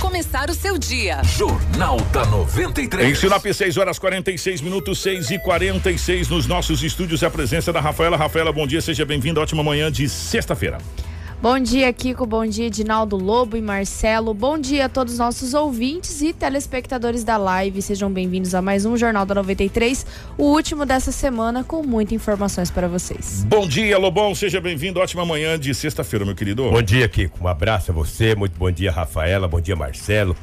começar o seu dia. Jornal da 93. Em Sinop, 6 horas 46 minutos, 6 e 46 nos nossos estúdios. A presença da Rafaela. Rafaela, bom dia, seja bem-vinda. Ótima manhã de sexta-feira. Bom dia, Kiko. Bom dia, Edinaldo Lobo e Marcelo. Bom dia a todos os nossos ouvintes e telespectadores da live. Sejam bem-vindos a mais um Jornal da 93, o último dessa semana, com muitas informações para vocês. Bom dia, Lobão. Seja bem-vindo. Ótima manhã de sexta-feira, meu querido. Bom dia, Kiko. Um abraço a você. Muito bom dia, Rafaela. Bom dia, Marcelo.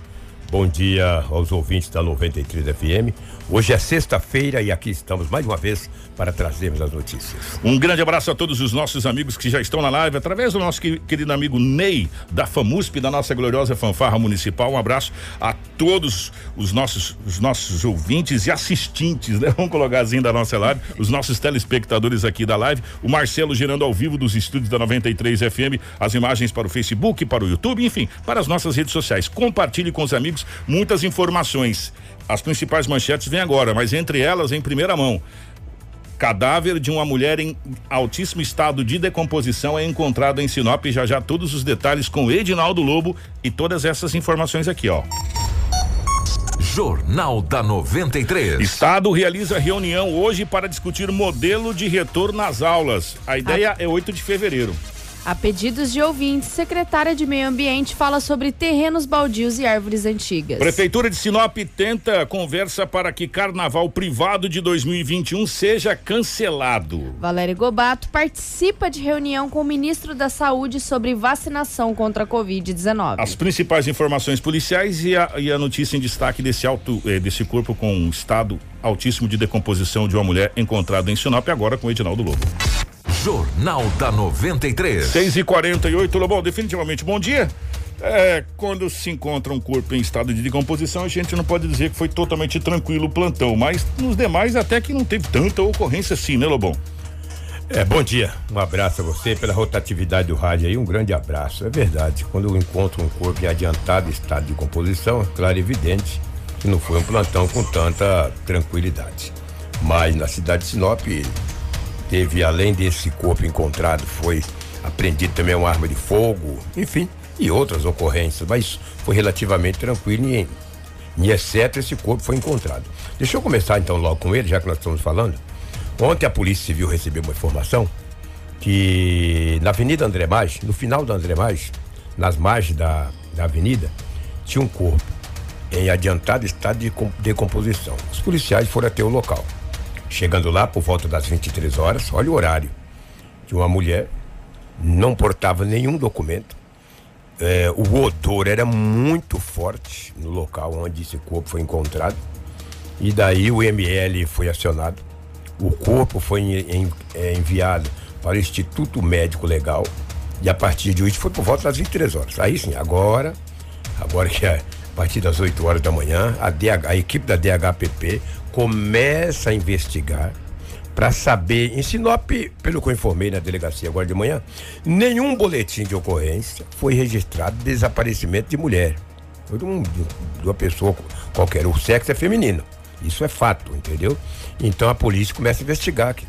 Bom dia aos ouvintes da 93 FM. Hoje é sexta-feira e aqui estamos mais uma vez para trazermos as notícias. Um grande abraço a todos os nossos amigos que já estão na live, através do nosso querido amigo Ney, da FAMUSP, da nossa gloriosa fanfarra municipal. Um abraço a todos os nossos, os nossos ouvintes e assistentes, né? Vamos colocar assim da nossa live, os nossos telespectadores aqui da live. O Marcelo gerando ao vivo dos estúdios da 93 FM, as imagens para o Facebook, para o YouTube, enfim, para as nossas redes sociais. Compartilhe com os amigos muitas informações. As principais manchetes vêm agora, mas entre elas, em primeira mão. Cadáver de uma mulher em altíssimo estado de decomposição é encontrado em Sinop. Já já todos os detalhes com Edinaldo Lobo e todas essas informações aqui, ó. Jornal da 93. Estado realiza reunião hoje para discutir modelo de retorno às aulas. A ideia é 8 de fevereiro. A pedidos de ouvintes, secretária de Meio Ambiente fala sobre terrenos baldios e árvores antigas. Prefeitura de Sinop tenta conversa para que carnaval privado de 2021 seja cancelado. Valério Gobato participa de reunião com o ministro da Saúde sobre vacinação contra a Covid-19. As principais informações policiais e a, e a notícia em destaque desse, alto, eh, desse corpo com um estado altíssimo de decomposição de uma mulher encontrada em Sinop, agora com Edinaldo Lobo. Jornal da 93. 6 e 48 Lobão, definitivamente bom dia. É, quando se encontra um corpo em estado de decomposição, a gente não pode dizer que foi totalmente tranquilo o plantão, mas nos demais até que não teve tanta ocorrência assim, né, Lobão? É, bom dia. Um abraço a você pela rotatividade do rádio aí, um grande abraço. É verdade, quando eu encontro um corpo em adiantado estado de composição, é claro e evidente que não foi um plantão com tanta tranquilidade. Mas na cidade de Sinop, Teve, além desse corpo encontrado, foi apreendido também uma arma de fogo, enfim, e outras ocorrências, mas foi relativamente tranquilo e, exceto esse corpo foi encontrado. Deixa eu começar então logo com ele, já que nós estamos falando. Ontem a Polícia Civil recebeu uma informação que na Avenida André Mais, no final da André Mais, nas margens da, da avenida, tinha um corpo em adiantado estado de decomposição. Os policiais foram até o local. Chegando lá por volta das 23 horas, olha o horário, de uma mulher, não portava nenhum documento. É, o odor era muito forte no local onde esse corpo foi encontrado. E daí o ML foi acionado. O corpo foi em, em, é, enviado para o Instituto Médico Legal. E a partir de hoje foi por volta das 23 horas. Aí sim, agora, agora que é a partir das 8 horas da manhã, a, DH, a equipe da DHPP começa a investigar para saber, em Sinop, pelo que eu informei na delegacia agora de manhã, nenhum boletim de ocorrência foi registrado de desaparecimento de mulher. De, um, de uma pessoa qualquer, o sexo é feminino. Isso é fato, entendeu? Então a polícia começa a investigar aqui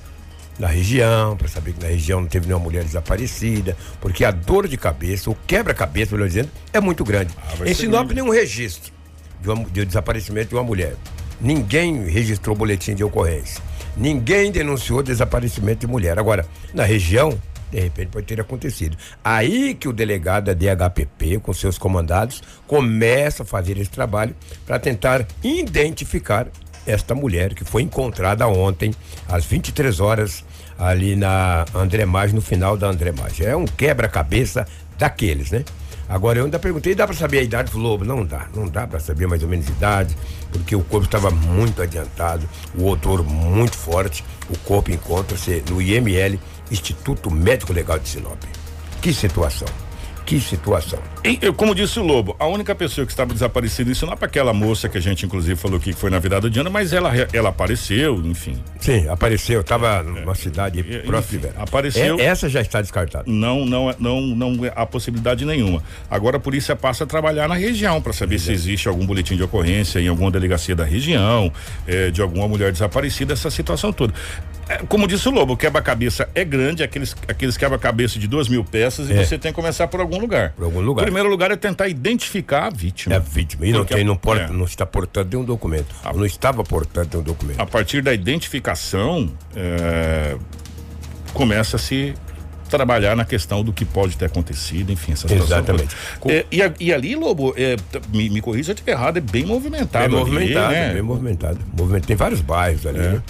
na região, para saber que na região não teve nenhuma mulher desaparecida, porque a dor de cabeça, o quebra-cabeça, melhor dizendo, é muito grande. Ah, em Sinop, nenhum registro de, uma, de desaparecimento de uma mulher. Ninguém registrou boletim de ocorrência. Ninguém denunciou desaparecimento de mulher. Agora, na região, de repente pode ter acontecido. Aí que o delegado da DHPP, com seus comandados, começa a fazer esse trabalho para tentar identificar esta mulher que foi encontrada ontem, às 23 horas, ali na André Mais, no final da André Mais. É um quebra-cabeça daqueles, né? Agora eu ainda perguntei, dá para saber a idade do lobo? Não dá, não dá para saber mais ou menos a idade, porque o corpo estava muito adiantado, o odor muito forte. O corpo encontra-se no IML, Instituto Médico Legal de Sinop. Que situação. Que situação. E, como disse o Lobo, a única pessoa que estava desaparecida, isso não é para aquela moça que a gente inclusive falou que foi na virada de ano, mas ela, ela apareceu, enfim. Sim, apareceu, estava numa cidade é, próxima. Apareceu. É, essa já está descartada. Não, não, não, não há possibilidade nenhuma. Agora a polícia passa a trabalhar na região para saber se existe algum boletim de ocorrência em alguma delegacia da região, é, de alguma mulher desaparecida, essa situação toda. É, como disse o Lobo, o quebra-cabeça é grande, aqueles, aqueles quebra-cabeça de duas mil peças, e É. você tem que começar por algum lugar. Por algum lugar. O primeiro lugar é tentar identificar a vítima. É a vítima. E não, tem, não, a- porta, é. não está portando nenhum documento. Não estava portando nenhum documento. A partir da identificação, é, começa a se trabalhar na questão do que pode ter acontecido, enfim, essa situação. Exatamente. É, e, a- e ali, Lobo, é, me, me corrija se eu estiver errado, é bem movimentado. Bem ali, movimentado, né? bem movimentado. Movimento- Tem vários bairros ali, É. né?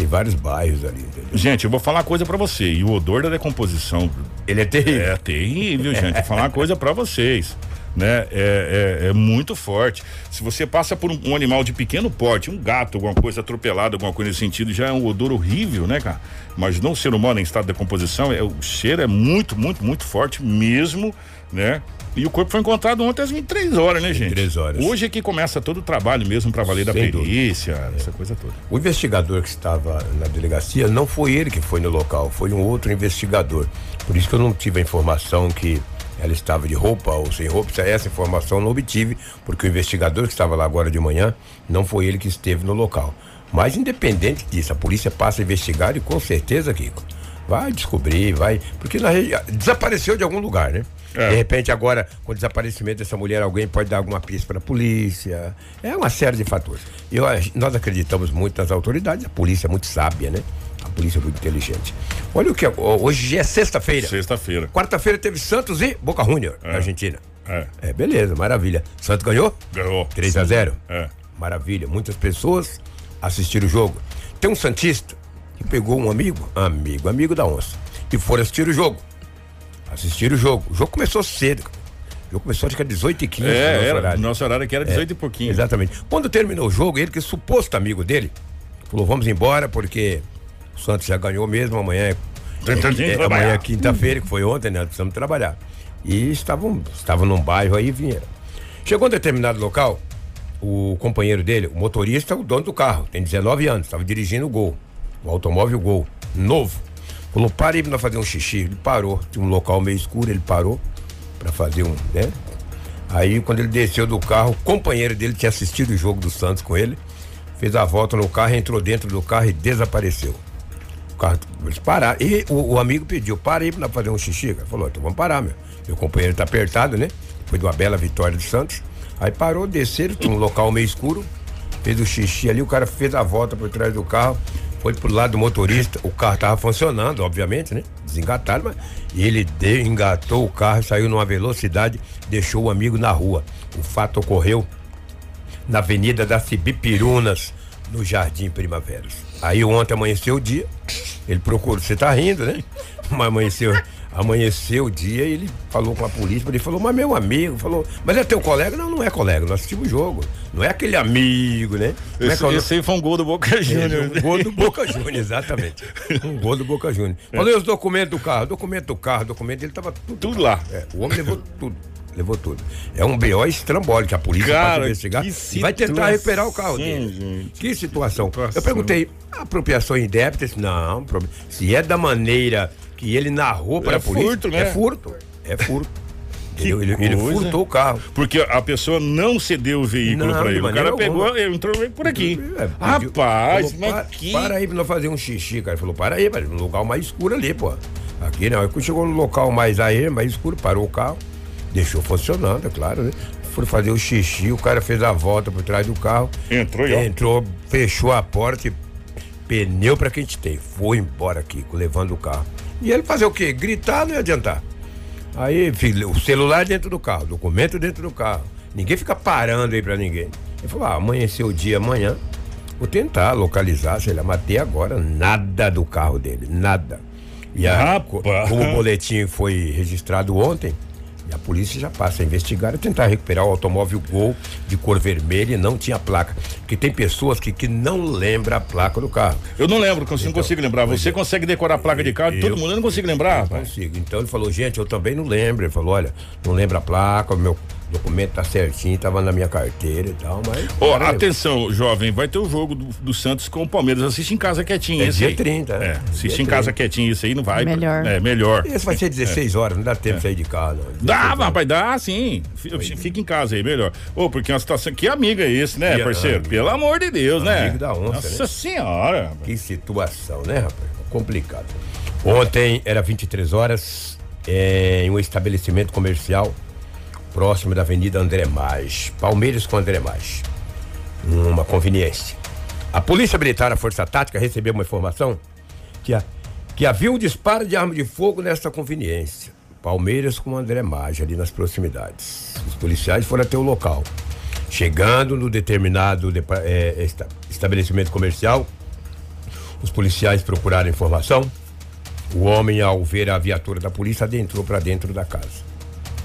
Tem vários bairros ali, entendeu? Gente, eu vou falar uma coisa pra você. E o odor da decomposição Ele é terrível. é terrível, gente. Vou falar uma coisa pra vocês. Né? É, é- é muito forte. Se você passa por um, um animal de pequeno porte, um gato, alguma coisa atropelada, alguma coisa nesse sentido, já é um odor horrível, né, cara? Mas não ser humano em estado de decomposição, é, o cheiro é muito, muito, muito forte mesmo, né? E o corpo foi encontrado ontem às 23 horas, né, gente? 23 horas. Hoje é que começa todo o trabalho mesmo pra valer da Sem dúvida. perícia, essa coisa toda. O investigador que estava na delegacia não foi ele que foi no local, foi um outro investigador. Por isso que eu não tive a informação que ela estava de roupa ou sem roupa. Essa informação eu não obtive, porque o investigador que estava lá agora de manhã não foi ele que esteve no local. Mas independente disso, a polícia passa a investigar e com certeza, Kiko, vai descobrir, vai. Porque na região. Desapareceu de algum lugar, né? É. De repente, agora, com o desaparecimento dessa mulher, alguém pode dar alguma pista para a polícia. É uma série de fatores. Eu, nós acreditamos muito nas autoridades, a polícia é muito sábia, né? A polícia é muito inteligente. Olha o que. é- Hoje é sexta-feira. Sexta-feira. Quarta-feira teve Santos e Boca Junior, na Argentina. É. É, beleza, maravilha. Santos ganhou? Ganhou. 3 a 0 É. Maravilha. Muitas pessoas assistiram o jogo. Tem um Santista que pegou um amigo, amigo, amigo da onça, e foram assistir o jogo. Assistiram o jogo. O jogo começou cedo. O jogo começou acho que é 18 e 15 É, no nosso era, horário. nosso horário aqui era 18 e pouquinho. Exatamente. Quando terminou o jogo, ele, que é suposto amigo dele, falou: vamos embora, porque o Santos já ganhou mesmo, amanhã é. Que é- é- amanhã é quinta-feira, que foi ontem, né? Precisamos trabalhar. E estavam, estavam num bairro aí e vieram. Chegou em determinado local, o companheiro dele, o motorista, o dono do carro, tem 19 anos, estava dirigindo o Gol, o automóvel Gol, novo. Falou, para aí pra fazer um xixi. Ele parou, tinha um local meio escuro, ele parou para fazer um, né? Aí quando ele desceu do carro, o companheiro dele tinha assistido o jogo do Santos com ele, fez a volta no carro, entrou dentro do carro e desapareceu. O carro, eles pararam. E o, o amigo pediu, para pra fazer um xixi. Cara. Falou, então vamos parar, meu. Meu companheiro tá apertado, né? Foi de uma bela vitória do Santos. Aí parou, desceram, tinha um local meio escuro, fez o xixi ali, o cara fez a volta por trás do carro, foi pro lado do motorista, o carro tava funcionando, obviamente, né? Desengataram, mas ele engatou o carro, saiu numa velocidade, deixou o amigo na rua. O fato ocorreu na Avenida das Cibipirunas, no Jardim Primaveras. Aí ontem amanheceu o dia, ele procurou, você tá rindo, né? Mas amanheceu, amanheceu o dia e ele falou com a polícia, ele falou, mas meu amigo, falou, mas é teu colega? Não, não é colega, nós assistimos o jogo. Não é aquele amigo, né? Como é Esse, é esse aí foi um gol do Boca Juniors. Um gol do Boca Juniors, exatamente. Um gol do Boca Juniors. Falei os documentos do carro, documento do carro, documento dele tava tudo. Tudo lá. É, o homem levou tudo. Levou tudo. É um BO estrambólico a polícia Cara, investigar e vai tentar recuperar o carro dele. gente. Que situação. Situação. Eu perguntei, apropriação indébita? Não, se é da maneira que ele narrou para É a polícia, furto, né? é furto. É furto. Ele, ele furtou o carro. Porque a pessoa não cedeu o veículo de ele. O cara pegou, alguma. entrou por aqui. É, pediu- Rapaz, falou, mas para, que. para aí pra nós fazer um xixi, cara. Ele falou, para aí, para no lugar mais escuro ali, pô. Aqui não. Aí chegou no local mais aí, mais escuro, parou o carro, deixou funcionando, é claro, né? Foi fazer o xixi, o cara fez a volta por trás do carro. Entrou e. Entrou, fechou a porta e pneu pra quem te tem. Foi embora, Kiko, levando o carro. E ele fazer o quê? Gritar não ia adiantar. Aí, filho, o celular dentro do carro, documento dentro do carro. Ninguém fica parando aí pra ninguém. Ele falou: ah, amanheceu o dia amanhã. Vou tentar localizar, sei lá, matei agora nada do carro dele, nada. E a, como o boletim foi registrado ontem, a polícia já passa a investigar e tentar recuperar o automóvel Gol de cor vermelha e não tinha placa. Porque tem pessoas que, que não lembram a placa do carro. Eu não lembro, eu não consigo lembrar. Você é. consegue decorar a placa de carro? de Todo Eu- mundo eu não consigo lembrar. Não consigo. Então ele falou, gente, eu também não lembro. Ele falou, olha, não lembra a placa, meu O documento tá certinho, tava na minha carteira e tal, mas. Ó, Cara, atenção, jovem, vai ter o jogo do, do Santos com o Palmeiras. Assiste em casa quietinho É esse dia aí. 30, né? É, Dia assiste em casa 30. quietinho isso aí, não vai. Melhor. É, melhor. Esse vai ser 16 horas, não dá tempo de sair de casa. não. 16 Dá, rapaz, dá sim. Fica em casa aí, melhor. Ô, porque é uma situação. Que amigo é esse, né, Que parceiro? amigo. Pelo amor de Deus, né? Amigo da onça, Nossa né? senhora. rapaz. Que situação, né, rapaz? Complicado. Ontem era 23 horas é, em um estabelecimento comercial próximo da Avenida André Mais, Palmeiras com André Mais. Uma conveniência. A Polícia Militar, a Força Tática, recebeu uma informação que, a- que havia um disparo de arma de fogo nesta conveniência. Palmeiras com André Mais, ali nas proximidades. Os policiais foram até o local. Chegando no determinado é, esta- estabelecimento comercial, os policiais procuraram informação. O homem, ao ver a viatura da polícia, adentrou para dentro da casa.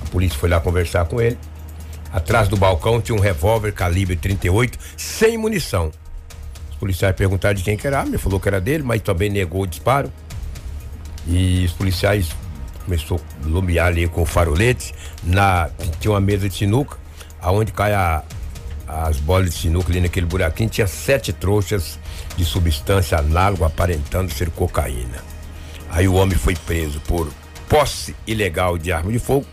A polícia foi lá conversar com ele. Atrás do balcão tinha um revólver calibre 38, sem munição. Os policiais perguntaram de quem que era ele falou que era dele, mas também negou o disparo. E os policiais começou a lumiar ali com o farolete. Na, tinha uma mesa de sinuca, aonde cai a, as bolas de sinuca ali naquele buraquinho, tinha sete trouxas de substância análoga aparentando ser cocaína. Aí o homem foi preso por posse ilegal de arma de fogo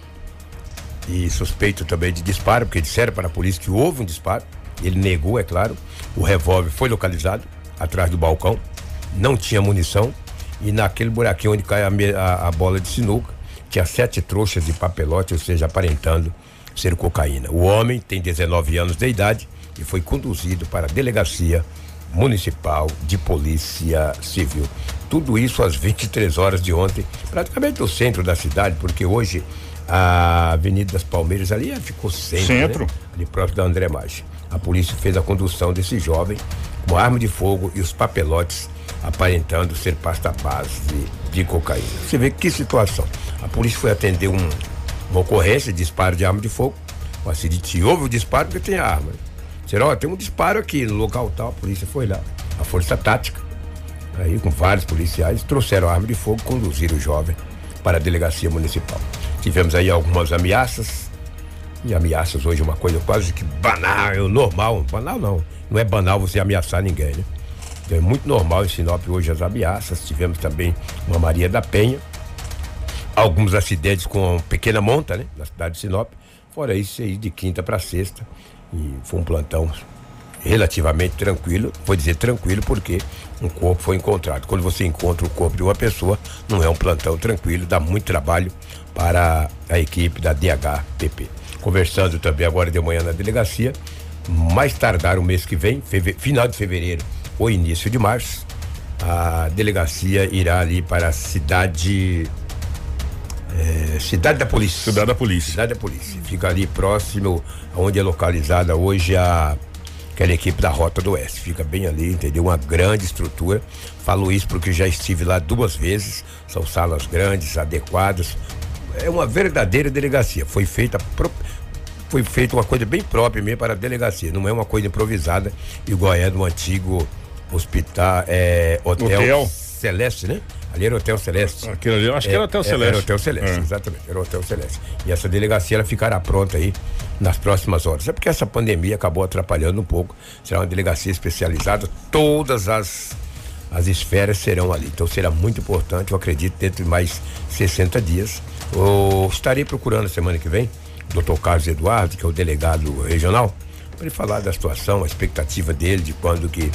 e suspeito também de disparo, porque disseram para a polícia que houve um disparo. Ele negou, é claro. O revólver foi localizado atrás do balcão, não tinha munição e naquele buraquinho onde cai a, a- a bola de sinuca tinha sete trouxas de papelote, ou seja, aparentando ser cocaína. O homem tem 19 anos de idade e foi conduzido para a delegacia municipal de polícia civil. Tudo isso às 23 horas de ontem, praticamente no centro da cidade, porque hoje a Avenida das Palmeiras ali é, ficou centro, Centro. né? ali próximo da André Maggi. A polícia fez a condução desse jovem com arma de fogo e os papelotes aparentando ser pasta base de cocaína. Você vê que situação. A polícia foi atender um- uma ocorrência de disparo de arma de fogo. O acidente houve o disparo porque tem a arma. né? Disseram, ó, tem um disparo aqui no local tal. A polícia foi lá. A força tática, aí com vários policiais, trouxeram a arma de fogo, conduziram o jovem para a delegacia municipal. Tivemos aí algumas ameaças, e ameaças hoje é uma coisa quase que banal, é normal. Banal não. Não é banal você ameaçar ninguém, né? Então é muito normal em Sinop hoje as ameaças. Tivemos também uma Maria da Penha. Alguns acidentes com pequena monta, né? Na cidade de Sinop. Fora isso aí de quinta para sexta. E foi um plantão relativamente tranquilo. Vou dizer tranquilo porque um corpo foi encontrado. Quando você encontra o corpo de uma pessoa, não é um plantão tranquilo, dá muito trabalho para a equipe da DHPP. Conversando também agora de manhã na delegacia, mais tardar o mês que vem, final de fevereiro ou início de março, a delegacia irá ali para a cidade. eh, cidade da Polícia. Cidade da Polícia. Cidade da Polícia. Fica ali próximo onde é localizada hoje a aquela equipe da Rota do Oeste. Fica bem ali, entendeu? Uma grande estrutura. Falo isso porque já estive lá duas vezes. São salas grandes, adequadas. É uma verdadeira delegacia. Foi feita pro- foi feita uma coisa bem própria mesmo para a delegacia. Não é uma coisa improvisada, igual é do antigo hospital, é, hotel, Hotel. Celeste, né? Ali era Hotel Celeste. Aquilo ali, eu acho que era Hotel É, Celeste. Era Hotel Celeste, É. exatamente. Era Hotel Celeste. E essa delegacia ela ficará pronta aí nas próximas horas. É porque essa pandemia acabou atrapalhando um pouco. Será uma delegacia especializada. Todas as, as esferas serão ali. Então será muito importante, eu acredito, dentro de mais 60 dias. Eu estarei procurando semana que vem o doutor Carlos Eduardo, que é o delegado regional, para ele falar da situação, a expectativa dele, de quando que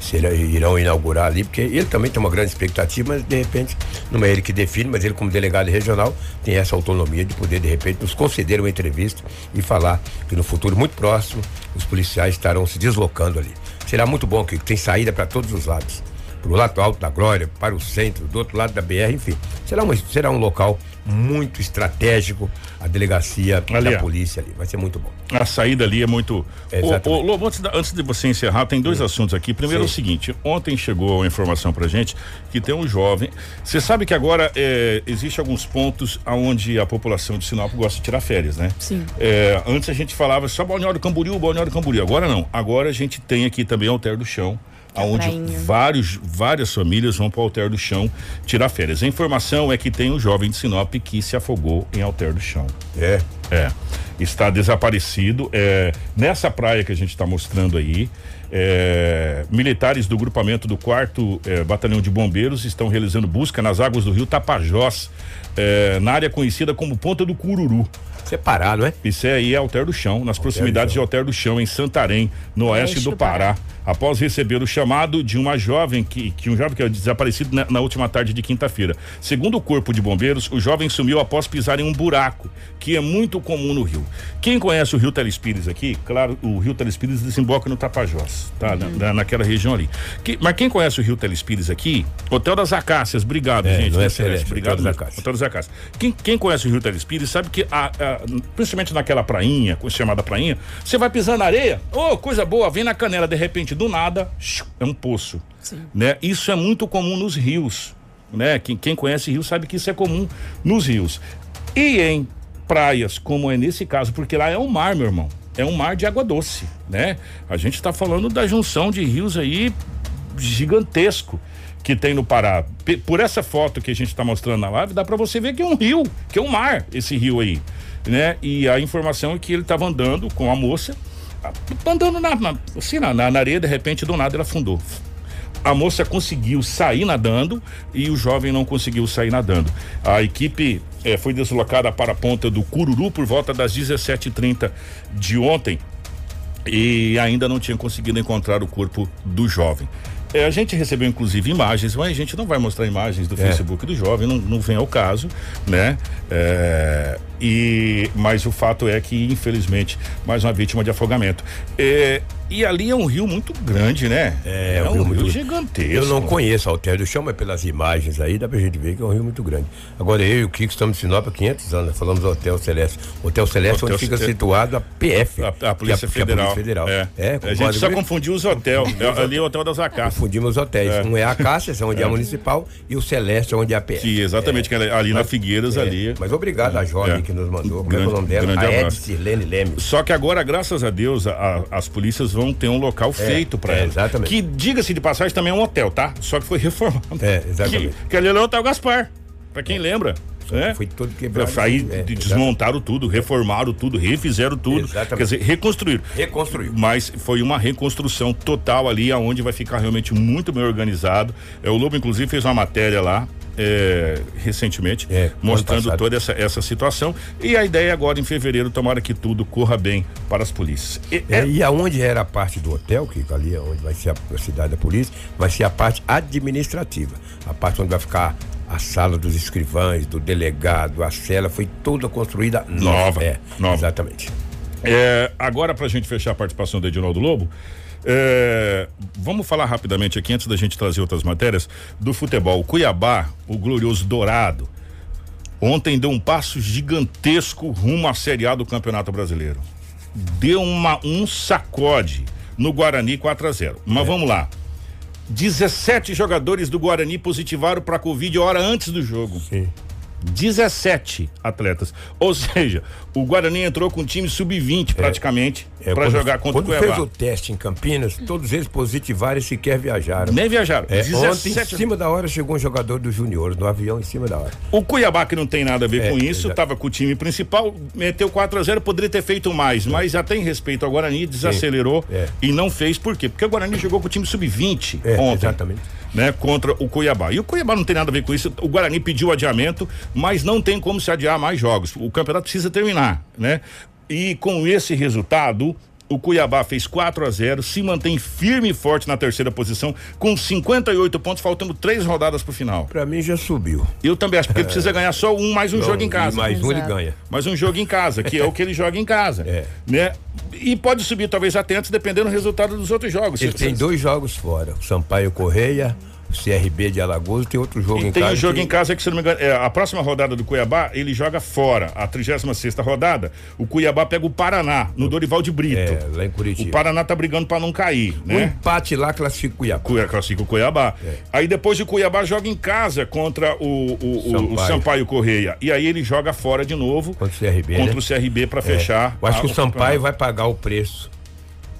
se ele- irão inaugurar ali, porque ele também tem uma grande expectativa, mas de repente não é ele que define, mas ele como delegado regional tem essa autonomia de poder de repente nos conceder uma entrevista e falar que no futuro muito próximo os policiais estarão se deslocando ali. Será muito bom que tem saída para todos os lados. Para o lado alto da Glória, para o centro, do outro lado da BR, enfim. Será, uma, será um local muito estratégico, a delegacia Ali, da polícia ali. Vai ser muito bom. A saída ali é muito. Exatamente. Ô, ô, Lobo, antes, da- antes de você encerrar, tem dois assuntos aqui. Primeiro é o Sim. seguinte: ontem chegou uma informação pra gente que tem um jovem. Você sabe que agora é, existe alguns pontos onde a população de Sinop gosta de tirar férias, né? Sim. É, antes a gente falava só Balneário Camboriú, Balneário Camboriú. Agora não. Agora a gente tem aqui também Alter do Chão. Aonde prainha. vários, várias famílias vão para o Alter do Chão tirar férias. A informação é que tem um jovem de Sinop que se afogou em Alter do Chão. É. É, está desaparecido. É, nessa praia que a gente está mostrando aí, é, militares do grupamento do quarto é, batalhão de bombeiros estão realizando busca nas águas do rio Tapajós, é, na área conhecida como Ponta do Cururu. Separado, é? Isso é aí é Alter do Chão, nas proximidades de Alter do Chão, em Santarém, no oeste, do, Pará. Após receber o chamado de uma jovem que, que um jovem que é desaparecido na, na última tarde de quinta-feira. Segundo o corpo de bombeiros, o jovem sumiu após pisar em um buraco, que é muito comum no rio. Quem conhece o Rio Telespires aqui, claro, o Rio Telespires desemboca no Tapajós, tá? Na- Na, naquela região ali. Que- mas quem conhece o Rio Telespires aqui, Hotel das Acácias, obrigado, É, gente. não é né, Celeste, obrigado. Hotel das. Acácias. Hotel das Acácias. Quem, quem conhece o Rio Telespires sabe que, a, a- principalmente naquela prainha, chamada prainha, você vai pisar na areia, ô, coisa boa, vem na canela, de repente, do nada, é um poço. Né? Isso é muito comum nos rios. Né? Quem, quem conhece rio sabe que isso é comum nos rios. E em praias, como é nesse caso, porque lá é um mar, meu irmão. É um mar de água doce, né? A gente está falando da junção de rios aí gigantesco que tem no Pará. Por essa foto que a gente está mostrando na live, dá para você ver que é um rio, que é um mar, esse rio aí, né? E a informação é que ele estava andando com a moça, andando na, na, assim, na, na areia, de repente, do nada, ela afundou. A moça conseguiu sair nadando e o jovem não conseguiu sair nadando. A equipe eh, foi deslocada para a ponta do Cururu por volta das 17h30 de ontem e ainda não tinha conseguido encontrar o corpo do jovem. É, a gente recebeu inclusive imagens, mas a gente não vai mostrar imagens do É. Facebook do jovem, não, não vem ao caso, né? É, e mas o fato é que infelizmente mais uma vítima de afogamento. É, e ali é um rio muito grande, né? É, um um rio muito- gigantesco. Eu não conheço Alter do Chão, mas pelas imagens aí dá pra gente ver que é um rio muito grande. Agora eu e o Kiko estamos em Sinop há 500 anos, né? falamos do Hotel Celeste. Hotel Celeste Hotel onde fica situado a PF. A, a é Polícia é a Federal. Polícia Federal. É. É, a gente só confundiu os hotéis. É, ali é o Hotel das Acácias. Confundimos os hotéis. É. Um é a Cássias, onde é a Municipal, e o Celeste, onde é a PF. Que exatamente, que é ali na Figueiras, É, ali. Mas obrigado jovem É. que nos mandou. Como é é o Grande- nome dela? grande A. Ed Sirlene Lemes. Só que agora, graças a Deus, a- a- as polícias vão ter um local feito pra é, ela. exatamente. Que, diga-se de passagem, também é um hotel, tá? Só que foi reformado. É, exatamente. Que, que ali é o Hotel Gaspar. Pra quem lembra. né? Foi todo quebrado. Aí É, exatamente. desmontaram tudo, reformaram tudo, refizeram tudo. Exatamente. Quer dizer, reconstruíram. Reconstruiu. Mas foi uma reconstrução total ali, aonde vai ficar realmente muito bem organizado. É, o Lobo, inclusive, fez uma matéria lá. É, recentemente, É, mostrando passado. toda essa, essa situação. E a ideia agora, em fevereiro, tomara que tudo corra bem para as polícias. E- É, e aonde era a parte do hotel, que ali é onde vai ser a, a cidade da polícia, vai ser a parte administrativa. A parte onde vai ficar a sala dos escrivães, do delegado, a cela, foi toda construída nova. Nova, É, nova. Exatamente. É, agora, para a gente fechar a participação do Edinaldo Lobo, é, vamos falar rapidamente aqui, antes da gente trazer outras matérias, do futebol. O Cuiabá, o glorioso Dourado, ontem deu um passo gigantesco rumo à Série A do Campeonato Brasileiro. Deu uma, um sacode no Guarani 4 a 0 Mas vamos lá. 17 jogadores do Guarani positivaram para Covid hora antes do jogo. Sim. 17 atletas. Ou seja, o Guarani entrou com um time sub-20 praticamente É, para quando- jogar contra o Quando Cuiabá. fez o teste em Campinas, todos eles positivaram e sequer viajaram. Nem viajaram. É, ontem, em 17. cima da hora, chegou um jogador dos juniores no avião, em cima da hora. O Cuiabá, que não tem nada a ver É, com isso, estava com o time principal, meteu 4 a 0 poderia ter feito mais, mas até em respeito ao Guarani, desacelerou É. e não fez. Por quê? Porque o Guarani jogou com o time sub-20 É, ontem. exatamente. Né, contra o Cuiabá. E o Cuiabá não tem nada a ver com isso. O Guarani pediu adiamento, mas não tem como se adiar mais jogos. O campeonato precisa terminar, né? E com esse resultado, o Cuiabá fez 4 a 0 se mantém firme e forte na terceira posição, com 58 pontos, faltando três rodadas pro final. Pra mim já subiu. Eu também acho, porque precisa ganhar só um, mais um Não, jogo em casa. Mais um ele ganha. Mais um jogo em casa, que é o que ele joga em casa. É. Né? E pode subir talvez até antes, dependendo do resultado dos outros jogos. Ele tem dois jogos fora. O Sampaio Correia, o CRB de Alagoas, tem outro jogo E em tem casa. um jogo que- em casa que, se não me engano, é, a próxima rodada do Cuiabá, ele joga fora. A 36 rodada, o Cuiabá pega o Paraná, no Dorival de Brito. É, lá em Curitiba. O Paraná tá brigando pra não cair, Um né? empate lá classifica o Cuiabá. Cuiabá, classifica o Cuiabá. É. Aí depois o Cuiabá joga em casa contra o, o, o- o Sampaio. Sampaio Correia. E aí ele joga fora de novo Contra o CRB, contra né? o CRB pra É. fechar. Eu acho a- que o Sampaio campeonato. vai pagar o preço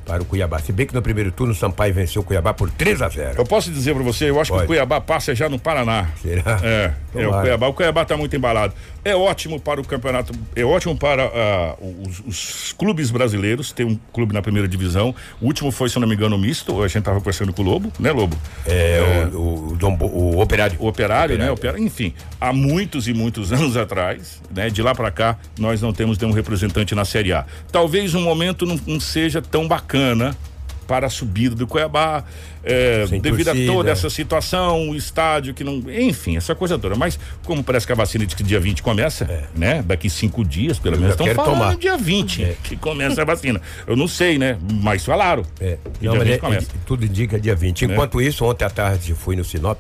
para o Cuiabá. Se bem que no primeiro turno o Sampaio venceu o Cuiabá por 3 a 0 Eu posso dizer para você, eu acho Pode. que o Cuiabá passa já no Paraná. Será? É, é o Cuiabá. O Cuiabá está muito embalado. É ótimo para o campeonato, é ótimo para uh, os, os, clubes brasileiros. Tem um clube na primeira divisão. O último foi, se não me engano, misto. A gente estava conversando com o Lobo, né, Lobo? É, é o, o, o, o, operário. O operário, né? Operário, enfim, há muitos e muitos anos atrás, né? De lá para cá, nós não temos nenhum representante na Série A. Talvez um momento não, não seja tão bacana para a subida do Cuiabá, é, devido torcida. a toda essa situação, o estádio que não. Enfim, essa coisa toda. Mas, como parece que a vacina diz que dia 20 começa, é. né? Daqui cinco dias, pelo menos, estão falando tomar. dia 20 é. que começa a vacina. Eu não sei, né? Mas falaram. É. Não, mas é, começa. tudo indica dia 20. É. Enquanto isso, ontem à tarde fui no Sinop,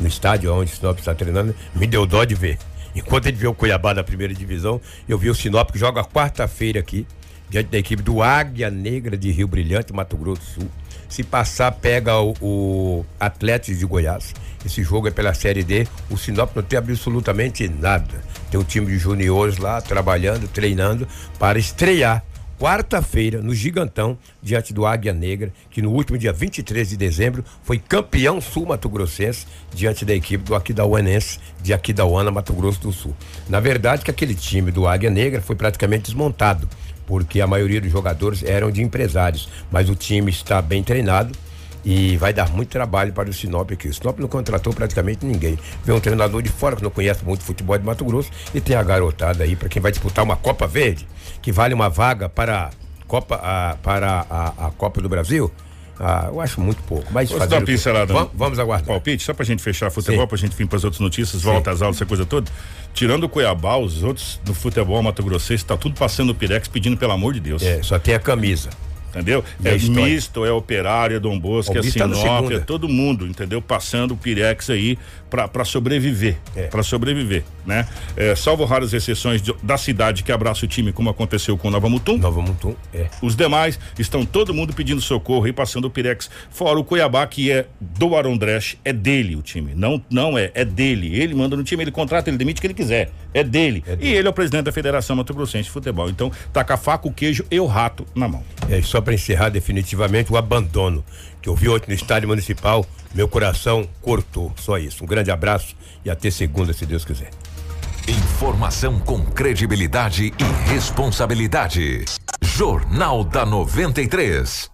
no estádio onde o Sinop está treinando, me deu dó de ver. Enquanto ele vê o Cuiabá na primeira divisão, eu vi o Sinop que joga quarta-feira aqui diante da equipe do Águia Negra de Rio Brilhante, Mato Grosso do Sul. Se passar, pega o, o Atlético de Goiás. Esse jogo é pela Série D. O Sinop não tem absolutamente nada. Tem um time de juniores lá trabalhando, treinando para estrear quarta-feira no Gigantão, diante do Águia Negra, que no último dia 23 de dezembro foi campeão sul-mato-grossense diante da equipe do Aquidauanense de Aquidauana, Mato Grosso do Sul. Na verdade, que aquele time do Águia Negra foi praticamente desmontado porque a maioria dos jogadores eram de empresários, mas o time está bem treinado e vai dar muito trabalho para o Sinop aqui. O Sinop não contratou praticamente ninguém. Vem um treinador de fora que não conhece muito futebol de Mato Grosso e tem a garotada aí para quem vai disputar uma Copa Verde, que vale uma vaga para Copa a, para a, a Copa do Brasil. Ah, eu acho muito pouco. Mas fazer dar uma pincelada. Vamos, vamos aguardar. Palpite, só pra gente fechar futebol, Sim. pra gente vir para as outras notícias, volta às aulas, essa coisa toda. Tirando o Cuiabá, os outros do futebol Mato Grossense, tá tudo passando o Pirex pedindo pelo amor de Deus. É, só tem a camisa entendeu? é misto, é operário, é Dom Bosco, é Sinop, é todo mundo, entendeu? Passando o Pirex aí para sobreviver, é. para sobreviver, né? É, salvo raras exceções de, da cidade que abraça o time, como aconteceu com Nova Mutum. Nova Mutum, é. Os demais estão todo mundo pedindo socorro e passando o Pirex. Fora o Cuiabá, que é do Arondreche, é dele o time. Não, não é, é dele. Ele manda no time, ele contrata, ele demite o que ele quiser. É dele. É dele. E ele é o presidente da Federação Mato Grossense de Futebol. Então, tá com a faca, o queijo e o rato na mão. É, só para encerrar definitivamente o abandono que eu vi ontem no estádio municipal, meu coração cortou. Só isso. Um grande abraço e até segunda, se Deus quiser. Informação com credibilidade e responsabilidade. Jornal da 93.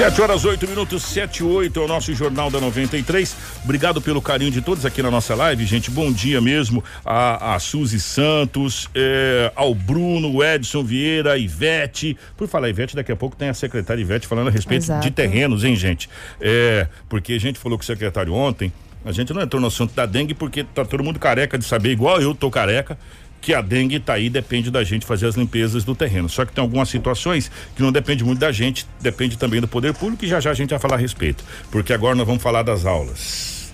7 horas 8 minutos, 7 e 8 é o nosso Jornal da 93. Obrigado pelo carinho de todos aqui na nossa live, gente. Bom dia mesmo a, a Suzy Santos, é, ao Bruno, Edson Vieira, Ivete. Por falar Ivete, daqui a pouco tem a secretária Ivete falando a respeito Exato. de terrenos, hein, gente? É, porque a gente falou com o secretário ontem. A gente não entrou no assunto da dengue porque tá todo mundo careca de saber, igual eu tô careca que a dengue está aí, depende da gente fazer as limpezas do terreno. Só que tem algumas situações que não depende muito da gente, depende também do poder público e já já a gente vai falar a respeito. Porque agora nós vamos falar das aulas.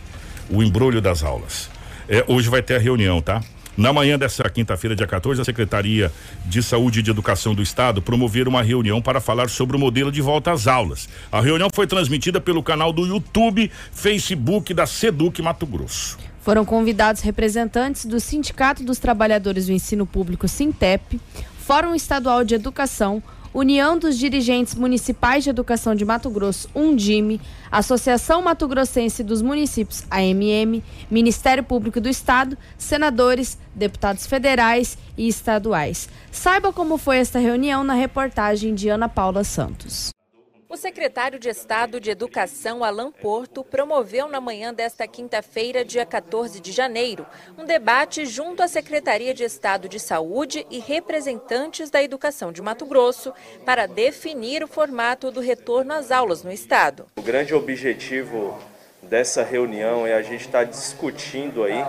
O embrulho das aulas. É, hoje vai ter a reunião, tá? Na manhã dessa quinta-feira, dia 14, a Secretaria de Saúde e de Educação do Estado promoveram uma reunião para falar sobre o modelo de volta às aulas. A reunião foi transmitida pelo canal do YouTube, Facebook da Seduc Mato Grosso. Foram convidados representantes do Sindicato dos Trabalhadores do Ensino Público Sintep, Fórum Estadual de Educação, União dos Dirigentes Municipais de Educação de Mato Grosso, Undime, Associação Mato Grossense dos Municípios, AMM, Ministério Público do Estado, senadores, deputados federais e estaduais. Saiba como foi esta reunião na reportagem de Ana Paula Santos. O secretário de Estado de Educação, Alan Porto, promoveu na manhã desta quinta-feira, dia 14 de janeiro, um debate junto à Secretaria de Estado de Saúde e representantes da educação de Mato Grosso para definir o formato do retorno às aulas no Estado. O grande objetivo dessa reunião é a gente estar discutindo aí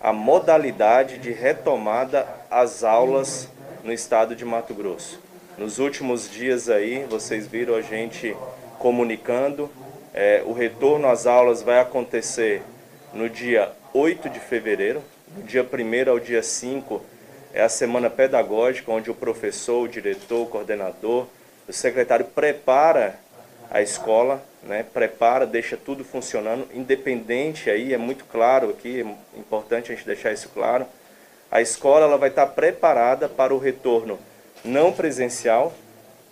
a modalidade de retomada às aulas no Estado de Mato Grosso. Nos últimos dias aí, vocês viram a gente comunicando, é, o retorno às aulas vai acontecer no dia 8 de fevereiro, do dia 1 ao dia 5 é a semana pedagógica, onde o professor, o diretor, o coordenador, o secretário prepara a escola, né, prepara, deixa tudo funcionando, independente aí, é muito claro aqui, é importante a gente deixar isso claro, a escola ela vai estar preparada para o retorno não presencial,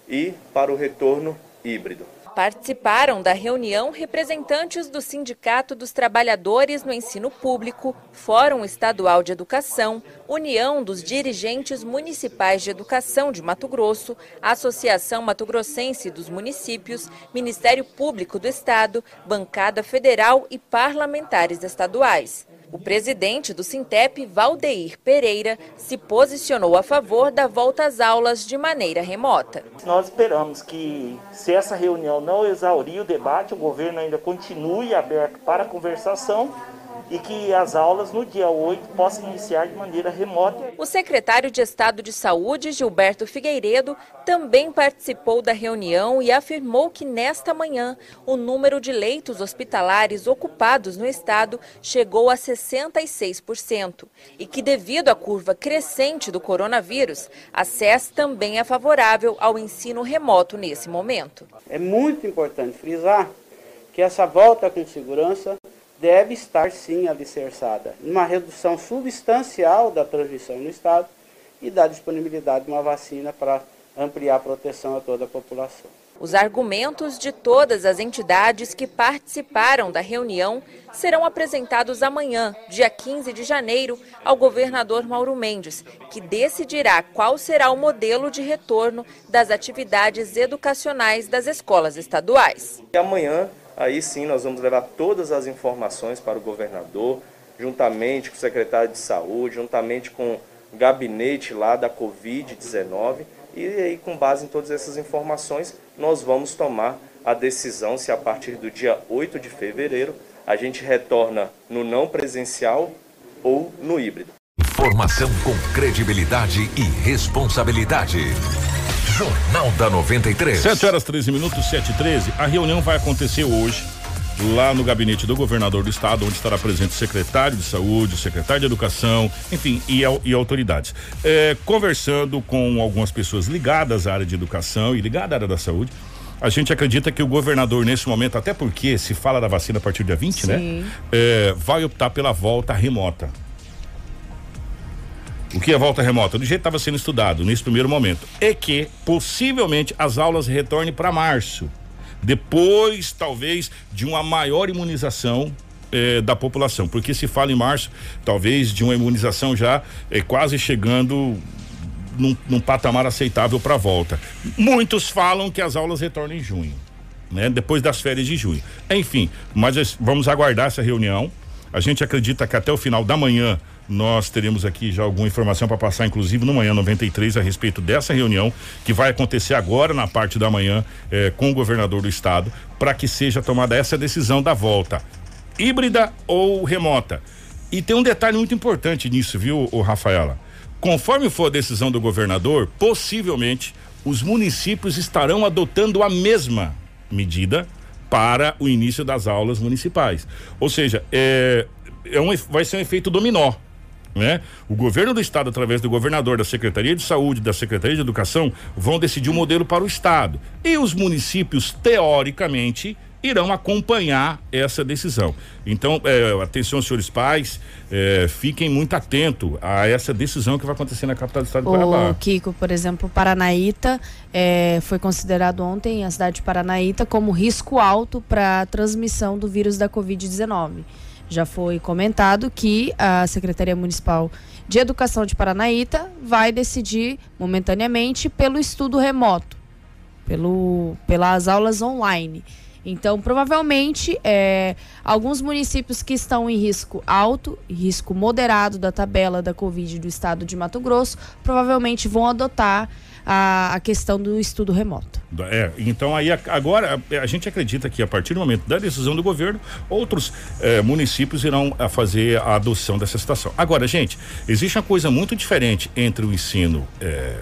e para o retorno híbrido. Participaram da reunião representantes do Sindicato dos Trabalhadores no Ensino Público, Fórum Estadual de Educação, União dos Dirigentes Municipais de Educação de Mato Grosso, Associação Mato Grossense dos Municípios, Ministério Público do Estado, Bancada Federal e parlamentares estaduais. O presidente do Sintep, Valdeir Pereira, se posicionou a favor da volta às aulas de maneira remota. Nós esperamos que, se essa reunião não exaurir o debate, o governo ainda continue aberto para conversação e que as aulas no dia 8 possam iniciar de maneira remota. O secretário de Estado de Saúde, Gilberto Figueiredo, também participou da reunião e afirmou que nesta manhã o número de leitos hospitalares ocupados no estado chegou a 66% e que devido à curva crescente do coronavírus, a SES também é favorável ao ensino remoto nesse momento. É muito importante frisar que essa volta com segurança deve estar sim alicerçada numa redução substancial da transmissão no Estado e da disponibilidade de uma vacina para ampliar a proteção a toda a população. Os argumentos de todas as entidades que participaram da reunião serão apresentados amanhã, dia 15 de janeiro, ao governador Mauro Mendes, que decidirá qual será o modelo de retorno das atividades educacionais das escolas estaduais. E amanhã Aí sim nós vamos levar todas as informações para o governador, juntamente com o secretário de saúde, juntamente com o gabinete lá da Covid-19. E aí, com base em todas essas informações, nós vamos tomar a decisão se a partir do dia 8 de fevereiro a gente retorna no não presencial ou no híbrido. Informação com credibilidade e responsabilidade. Jornal da 93. 7 horas 13 minutos, 7 e 13. A reunião vai acontecer hoje, lá no gabinete do governador do estado, onde estará presente o secretário de saúde, o secretário de educação, enfim, e, e autoridades. É, conversando com algumas pessoas ligadas à área de educação e ligadas à área da saúde. A gente acredita que o governador, nesse momento, até porque se fala da vacina a partir do dia 20, né? Sim. né? É, vai optar pela volta remota. O que é volta remota? Do jeito que estava sendo estudado nesse primeiro momento. É que possivelmente as aulas retornem para março. Depois, talvez, de uma maior imunização eh, da população. Porque se fala em março, talvez de uma imunização já eh, quase chegando num, num patamar aceitável para a volta. Muitos falam que as aulas retornam em junho. Né? Depois das férias de junho. Enfim, mas vamos aguardar essa reunião. A gente acredita que até o final da manhã nós teremos aqui já alguma informação para passar, inclusive no manhã 93, a respeito dessa reunião que vai acontecer agora na parte da manhã eh, com o governador do estado, para que seja tomada essa decisão da volta, híbrida ou remota. E tem um detalhe muito importante nisso, viu, Rafaela? Conforme for a decisão do governador, possivelmente os municípios estarão adotando a mesma medida para o início das aulas municipais. Ou seja, é, é um, vai ser um efeito dominó né? O governo do estado, através do governador, da Secretaria de Saúde, da Secretaria de Educação, vão decidir o um modelo para o estado. E os municípios, teoricamente, irão acompanhar essa decisão. Então, é, atenção, senhores pais, é, fiquem muito atentos a essa decisão que vai acontecer na capital do estado do Paraná. O Kiko, por exemplo, Paranaíta é, foi considerado ontem a cidade de Paranaíta como risco alto para a transmissão do vírus da Covid-19. Já foi comentado que a Secretaria Municipal de Educação de Paranaíta vai decidir momentaneamente pelo estudo remoto, pelo, pelas aulas online. Então, provavelmente, é, alguns municípios que estão em risco alto, risco moderado da tabela da Covid do estado de Mato Grosso, provavelmente vão adotar a, a questão do estudo remoto. É, então aí agora a gente acredita que a partir do momento da decisão do governo, outros eh, municípios irão a fazer a adoção dessa situação. Agora, gente, existe uma coisa muito diferente entre o ensino eh,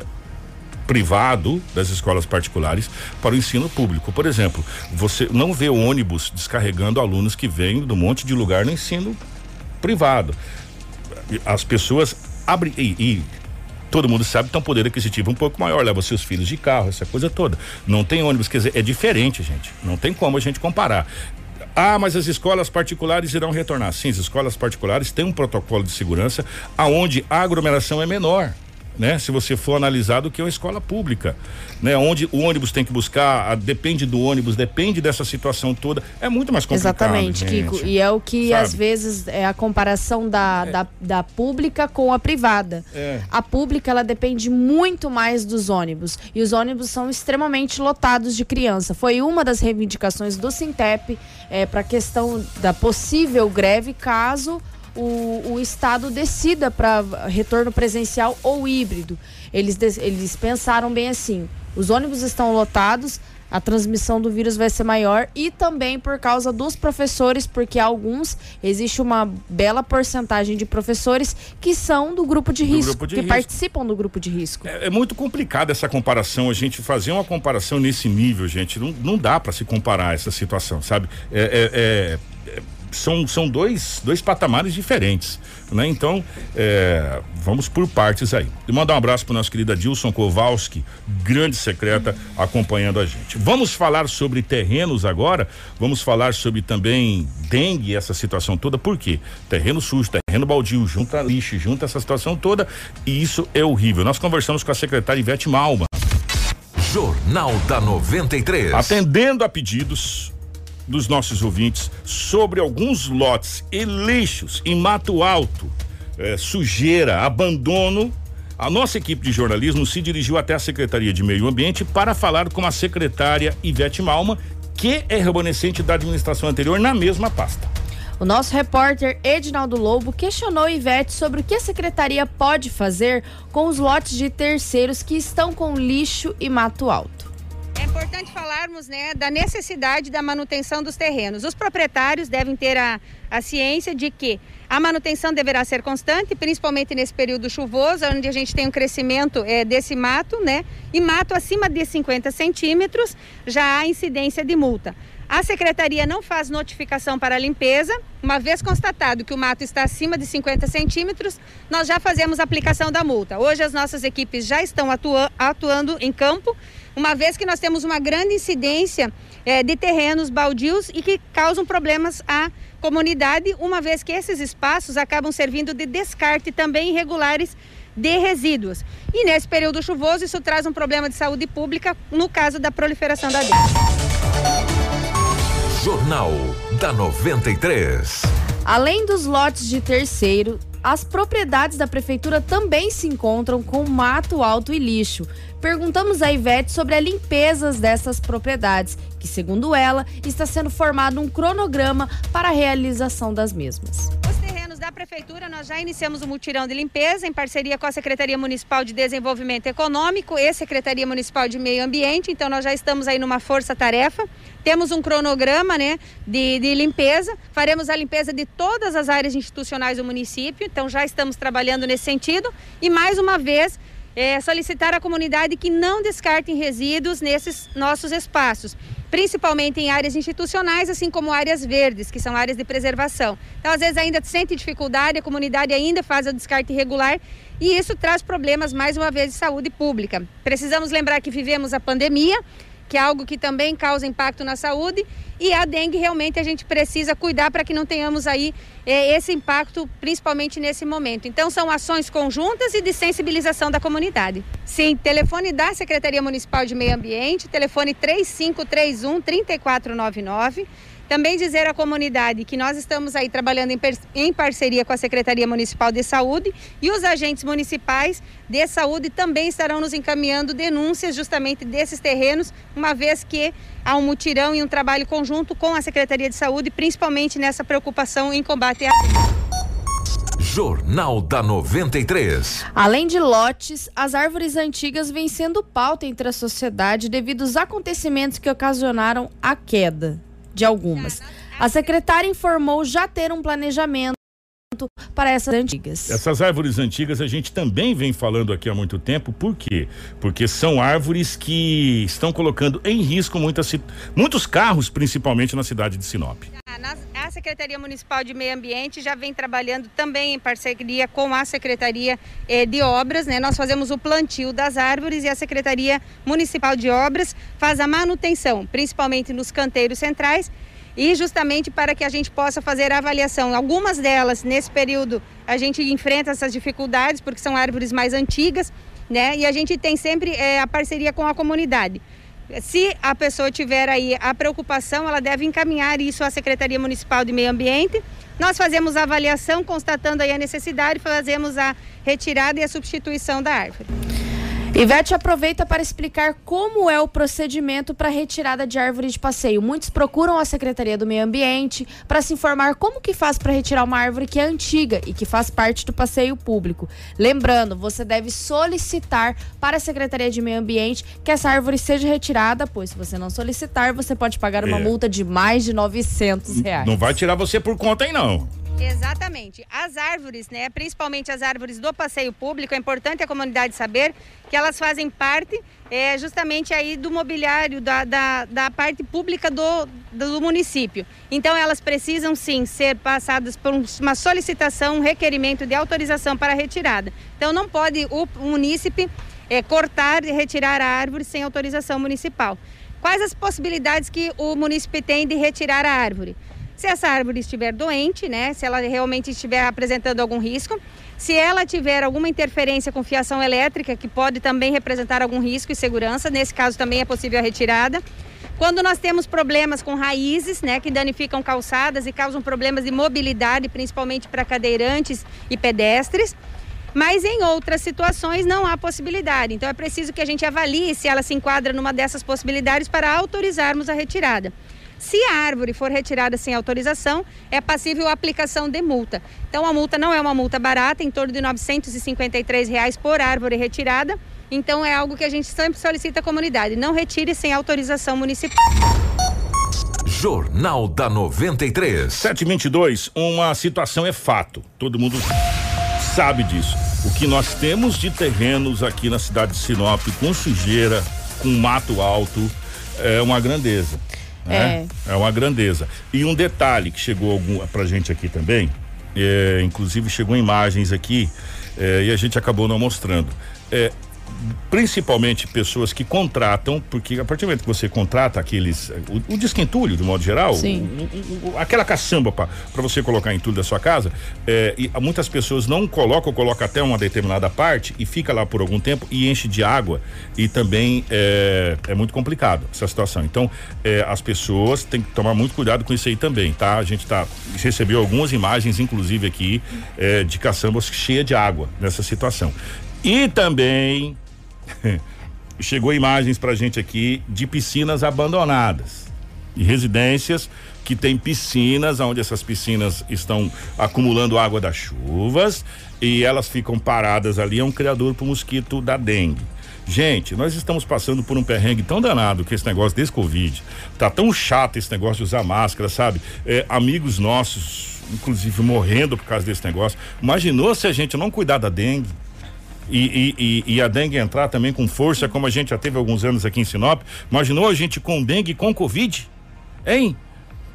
privado das escolas particulares para o ensino público. Por exemplo, você não vê ônibus descarregando alunos que vêm do monte de lugar no ensino privado. As pessoas abrem e, e todo mundo sabe que tem um poder aquisitivo um pouco maior, leva seus filhos de carro, essa coisa toda. Não tem ônibus, quer dizer, é diferente, gente. Não tem como a gente comparar. Ah, mas as escolas particulares irão retornar. Sim, as escolas particulares têm um protocolo de segurança aonde a aglomeração é menor. Né? Se você for analisar do que é uma escola pública, né? Onde o ônibus tem que buscar, depende do ônibus, depende dessa situação toda, é muito mais complicado. Exatamente, gente, Kiko. E é o que sabe? às vezes é a comparação da, da, da pública com a privada. É. A pública ela depende muito mais dos ônibus e os ônibus são extremamente lotados de criança. Foi uma das reivindicações do Sintep é, para a questão da possível greve caso o, o Estado decida para retorno presencial ou híbrido. Eles, eles pensaram bem assim: os ônibus estão lotados, a transmissão do vírus vai ser maior e também por causa dos professores, porque alguns existe uma bela porcentagem de professores que são do grupo de Do risco, grupo de que risco. participam do grupo de risco. É, é muito complicado essa comparação, a gente fazer uma comparação nesse nível, gente. Não, não dá para se comparar essa situação, sabe? É, é- é- é- são, são dois, dois patamares diferentes, né? Então, é, vamos por partes aí. E mandar um abraço para nosso querido Dilson Kowalski, grande secreta, acompanhando a gente. Vamos falar sobre terrenos agora, vamos falar sobre também dengue, essa situação toda, por quê? Terreno sujo, terreno baldio, junta lixo, junta essa situação toda, e isso é horrível. Nós conversamos com a secretária Ivete Malma. Jornal da 93. Atendendo a pedidos dos nossos ouvintes sobre alguns lotes e lixos em Mato Alto, eh, sujeira, abandono, a nossa equipe de jornalismo se dirigiu até a Secretaria de Meio Ambiente para falar com a secretária Ivete Malma, que é remanescente da administração anterior na mesma pasta. O nosso repórter Edinaldo Lobo questionou Ivete sobre o que a secretaria pode fazer com os lotes de terceiros que estão com lixo e mato alto. É importante falarmos né, da necessidade da manutenção dos terrenos. Os proprietários devem ter a, a ciência de que a manutenção deverá ser constante, principalmente nesse período chuvoso, onde a gente tem um crescimento eh, desse mato, né? E mato acima de 50 centímetros já há incidência de multa. A secretaria não faz notificação para a limpeza. Uma vez constatado que o mato está acima de 50 centímetros, nós já fazemos a aplicação da multa. Hoje as nossas equipes já estão atua- atuando em campo, uma vez que nós temos uma grande incidência eh, de terrenos baldios e que causam problemas à comunidade, uma vez que esses espaços acabam servindo de descarte também irregulares de resíduos. E nesse período chuvoso, isso traz um problema de saúde pública no caso da proliferação da dengue. Jornal da 93. Além dos lotes de terceiro, as propriedades da prefeitura também se encontram com mato alto e lixo. Perguntamos a Ivete sobre a limpeza dessas propriedades, que, segundo ela, está sendo formado um cronograma para a realização das mesmas. Da prefeitura, nós já iniciamos o mutirão de limpeza em parceria com a Secretaria Municipal de Desenvolvimento Econômico e Secretaria Municipal de Meio Ambiente. Então, nós já estamos aí numa força-tarefa. Temos um cronograma né, de, de limpeza. Faremos a limpeza de todas as áreas institucionais do município. Então, já estamos trabalhando nesse sentido. E, mais uma vez, é, solicitar à comunidade que não descartem resíduos nesses nossos espaços, principalmente em áreas institucionais, assim como áreas verdes, que são áreas de preservação. Então, às vezes, ainda sente dificuldade, a comunidade ainda faz o descarte irregular e isso traz problemas, mais uma vez, de saúde pública. Precisamos lembrar que vivemos a pandemia, que é algo que também causa impacto na saúde, e a dengue realmente a gente precisa cuidar para que não tenhamos aí eh, esse impacto, principalmente nesse momento. Então, são ações conjuntas e de sensibilização da comunidade. Sim, telefone da Secretaria Municipal de Meio Ambiente, telefone 3531 3499. Também dizer à comunidade que nós estamos aí trabalhando em, per- em parceria com a Secretaria Municipal de Saúde e os agentes municipais de saúde também estarão nos encaminhando denúncias justamente desses terrenos, uma vez que há um mutirão e um trabalho conjunto com a Secretaria de Saúde, principalmente nessa preocupação em combate à Jornal da 93. Além de lotes, as árvores antigas vêm sendo pauta entre a sociedade devido aos acontecimentos que ocasionaram a queda de algumas. A secretária informou já ter um planejamento para essas antigas. Essas árvores antigas a gente também vem falando aqui há muito tempo, por quê? Porque são árvores que estão colocando em risco muitas, muitos carros, principalmente na cidade de Sinop. A nas- A Secretaria Municipal de Meio Ambiente já vem trabalhando também em parceria com a Secretaria eh, de Obras, né? Nós fazemos o plantio das árvores e a Secretaria Municipal de Obras faz a manutenção, principalmente nos canteiros centrais e justamente para que a gente possa fazer a avaliação. Algumas delas, nesse período, a gente enfrenta essas dificuldades porque são árvores mais antigas, né? E a gente tem sempre é, a parceria com a comunidade. Se a pessoa tiver aí a preocupação, ela deve encaminhar isso à Secretaria Municipal de Meio Ambiente. Nós fazemos a avaliação, constatando aí a necessidade, fazemos a retirada e a substituição da árvore. Ivete aproveita para explicar como é o procedimento para retirada de árvore de passeio. Muitos procuram a Secretaria do Meio Ambiente para se informar como que faz para retirar uma árvore que é antiga e que faz parte do passeio público. Lembrando, você deve solicitar para a Secretaria de Meio Ambiente que essa árvore seja retirada, pois se você não solicitar, você pode pagar uma é. multa de mais de 900 reais. Não vai tirar você por conta aí não. Exatamente. As árvores, né, principalmente as árvores do passeio público, é importante a comunidade saber que elas fazem parte é, justamente aí do mobiliário, da, da, da parte pública do, do município. Então elas precisam sim ser passadas por uma solicitação, um requerimento de autorização para retirada. Então não pode o munícipe é, cortar e retirar a árvore sem autorização municipal. Quais as possibilidades que o município tem de retirar a árvore? Se essa árvore estiver doente, né, se ela realmente estiver apresentando algum risco, se ela tiver alguma interferência com fiação elétrica, que pode também representar algum risco e segurança, nesse caso também é possível a retirada. Quando nós temos problemas com raízes, né, que danificam calçadas e causam problemas de mobilidade, principalmente para cadeirantes e pedestres, mas em outras situações não há possibilidade. Então é preciso que a gente avalie se ela se enquadra numa dessas possibilidades para autorizarmos a retirada. Se a árvore for retirada sem autorização, é passível a aplicação de multa. Então a multa não é uma multa barata, em torno de 953 reais por árvore retirada. Então é algo que a gente sempre solicita à comunidade, não retire sem autorização municipal. Jornal da 93. 722, uma situação é fato. Todo mundo sabe disso. O que nós temos de terrenos aqui na cidade de Sinop com sujeira, com mato alto, é uma grandeza. Né? É. é uma grandeza. E um detalhe que chegou algum, pra gente aqui também, é, inclusive chegou imagens aqui é, e a gente acabou não mostrando. É, principalmente pessoas que contratam, porque a partir do momento que você contrata aqueles. O, o desquentulho, de modo geral, o, o, aquela caçamba para você colocar em tudo da sua casa, é, e muitas pessoas não colocam, colocam até uma determinada parte e fica lá por algum tempo e enche de água. E também é, é muito complicado essa situação. Então, é, as pessoas têm que tomar muito cuidado com isso aí também, tá? A gente tá, recebeu algumas imagens, inclusive aqui, de caçambas cheia de água nessa situação. E também chegou imagens pra gente aqui de piscinas abandonadas e residências que tem piscinas, onde essas piscinas estão acumulando água das chuvas e elas ficam paradas ali, é um criador para o mosquito da dengue. Gente, nós estamos passando por um perrengue tão danado que esse negócio desse Covid. Tá tão chato esse negócio de usar máscara, sabe? É, amigos nossos, inclusive, morrendo por causa desse negócio. Imaginou se a gente não cuidar da dengue? E, e, e, a dengue entrar também com força, como a gente já teve alguns anos aqui em Sinop. Imaginou a gente com dengue com Covid? Hein?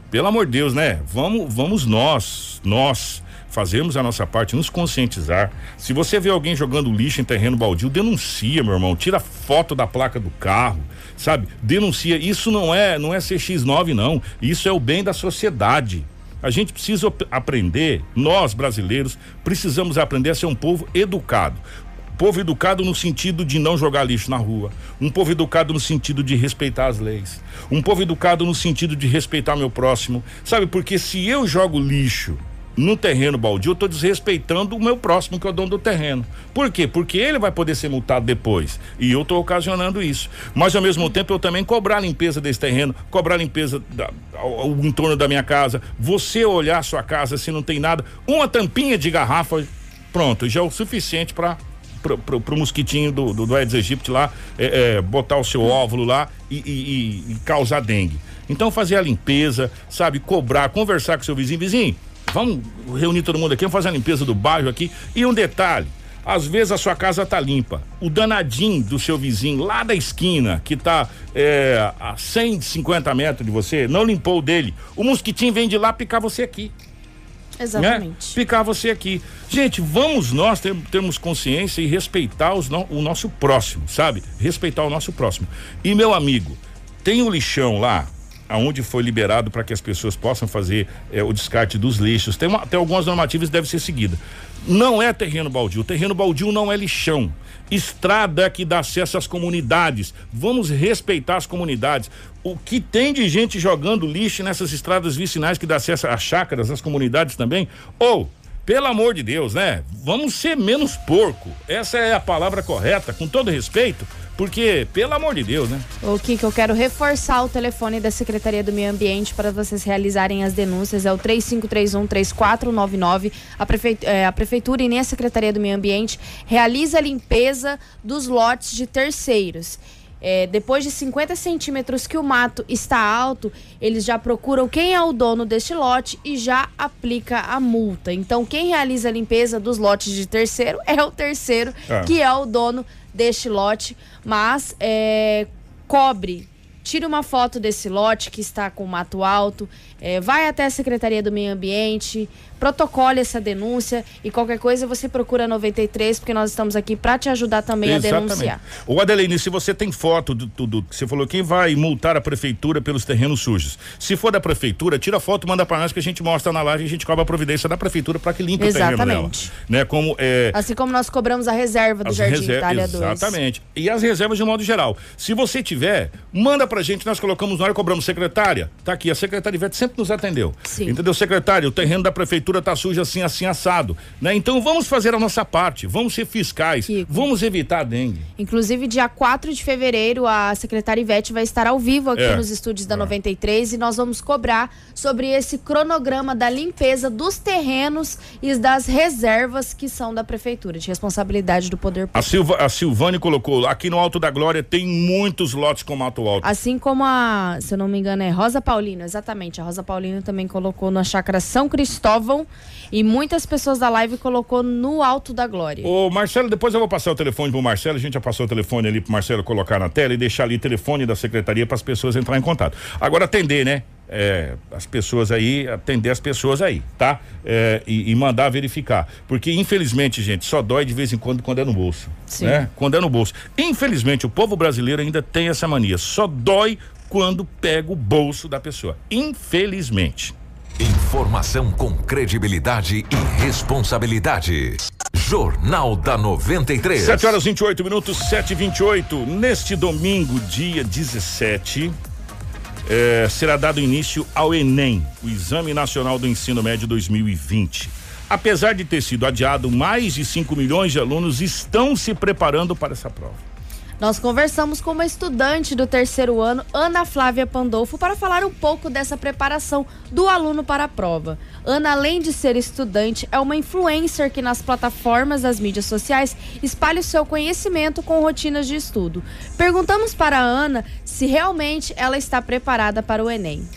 Pelo amor de Deus, né? Vamos, vamos nós, nós fazermos a nossa parte, nos conscientizar. Se você vê alguém jogando lixo em terreno baldio, denuncia, meu irmão. Tira foto da placa do carro, sabe? Denuncia. Isso não é, não é CX9 não. Isso é o bem da sociedade. A gente precisa aprender, nós brasileiros precisamos aprender a ser um povo educado. Povo educado no sentido de não jogar lixo na rua. Um povo educado no sentido de respeitar as leis. Um povo educado no sentido de respeitar meu próximo. Sabe, porque se eu jogo lixo no terreno baldio, eu estou desrespeitando o meu próximo, que é o dono do terreno. Por quê? Porque ele vai poder ser multado depois. E eu estou ocasionando isso. Mas ao mesmo tempo eu também cobrar a limpeza desse terreno, cobrar a limpeza da, ao, ao entorno da minha casa. Você olhar a sua casa se não tem nada, uma tampinha de garrafa, pronto, já é o suficiente para pro, pro, pro mosquitinho do, do, do Aedes aegypti lá, é, é, botar o seu óvulo lá e, e, e, causar dengue. Então fazer a limpeza, sabe, cobrar, conversar com seu vizinho, vizinho, vamos reunir todo mundo aqui, vamos fazer a limpeza do bairro aqui. E um detalhe, às vezes a sua casa tá limpa. O danadinho do seu vizinho lá da esquina, que tá é, a 150 metros de você, não limpou o dele. O mosquitinho vem de lá picar você aqui. Exatamente. Né? Ficar você aqui. Gente, vamos nós ter, termos consciência e respeitar os, no, o nosso próximo, sabe? Respeitar o nosso próximo. E meu amigo, tem o lixão lá, aonde foi liberado para que as pessoas possam fazer é, o descarte dos lixos. Tem, uma, tem algumas normativas que devem ser seguidas. Não é terreno baldio. Terreno baldio não é lixão. Estrada que dá acesso às comunidades. Vamos respeitar as comunidades. O que tem de gente jogando lixo nessas estradas vicinais que dá acesso às chácaras, às comunidades também? Ou pelo amor de Deus, né? Vamos ser menos porco. Essa é a palavra correta, com todo respeito, porque, pelo amor de Deus, né? O que eu quero reforçar o telefone da Secretaria do Meio Ambiente para vocês realizarem as denúncias é o 3531-3499. A, prefe... é, a Prefeitura e nem a Secretaria do Meio Ambiente realiza a limpeza dos lotes de terceiros. É, depois de 50 centímetros que o mato está alto, eles já procuram quem é o dono deste lote e já aplica a multa. Então, quem realiza a limpeza dos lotes de terceiro é o terceiro, ah. que é o dono deste lote, mas é, cobre tire uma foto desse lote que está com mato alto, é, vai até a Secretaria do Meio Ambiente, protocole essa denúncia e qualquer coisa você procura 93, porque nós estamos aqui para te ajudar também Exatamente. a denunciar. O Adeline, se você tem foto do tudo, você falou quem vai multar a prefeitura pelos terrenos sujos. Se for da prefeitura, tira foto, manda para nós que a gente mostra na live e a gente cobra a providência da prefeitura para que limpe Exatamente. o terreno dela. Né? Como é Assim como nós cobramos a reserva do Jardim reser Itália 2. Exatamente. E as reservas de modo geral. Se você tiver, manda pra gente, nós colocamos na hora, cobramos secretária. Tá aqui, a secretária Ivete sempre nos atendeu. Sim. Entendeu, secretário? O terreno da prefeitura tá sujo assim, assim, assado. Né? Então vamos fazer a nossa parte, vamos ser fiscais, Kiko. vamos evitar a dengue. Inclusive, dia 4 de fevereiro, a secretária Ivete vai estar ao vivo aqui é. nos estúdios da é. 93 e nós vamos cobrar sobre esse cronograma da limpeza dos terrenos e das reservas que são da prefeitura, de responsabilidade do poder público. A, Silva, a Silvane colocou, aqui no Alto da Glória tem muitos lotes com mato alto. Assim como a, se eu não me engano, é Rosa Paulino, exatamente. A Rosa Paulino também colocou na chácara São Cristóvão e muitas pessoas da live colocou no Alto da Glória. Ô Marcelo, depois eu vou passar o telefone pro Marcelo, a gente já passou o telefone ali pro Marcelo colocar na tela e deixar ali o telefone da secretaria para as pessoas entrar em contato. Agora atender, né? É, as pessoas aí, atender as pessoas aí, tá? É, e, e, mandar verificar. Porque, infelizmente, gente, só dói de vez em quando quando é no bolso. Sim. Né? Quando é no bolso. Infelizmente, o povo brasileiro ainda tem essa mania. Só dói quando pega o bolso da pessoa. Infelizmente. Informação com credibilidade e responsabilidade. Jornal da 93. 7 horas 28 minutos, 7 e 28 Neste domingo, dia 17, eh, será dado início ao Enem, o Exame Nacional do Ensino Médio 2020. Apesar de ter sido adiado, mais de 5 milhões de alunos estão se preparando para essa prova. Nós conversamos com uma estudante do terceiro ano, Ana Flávia Pandolfo, para falar um pouco dessa preparação do aluno para a prova. Ana, além de ser estudante, é uma influencer que nas plataformas das mídias sociais espalha o seu conhecimento com rotinas de estudo. Perguntamos para a Ana se realmente ela está preparada para o Enem.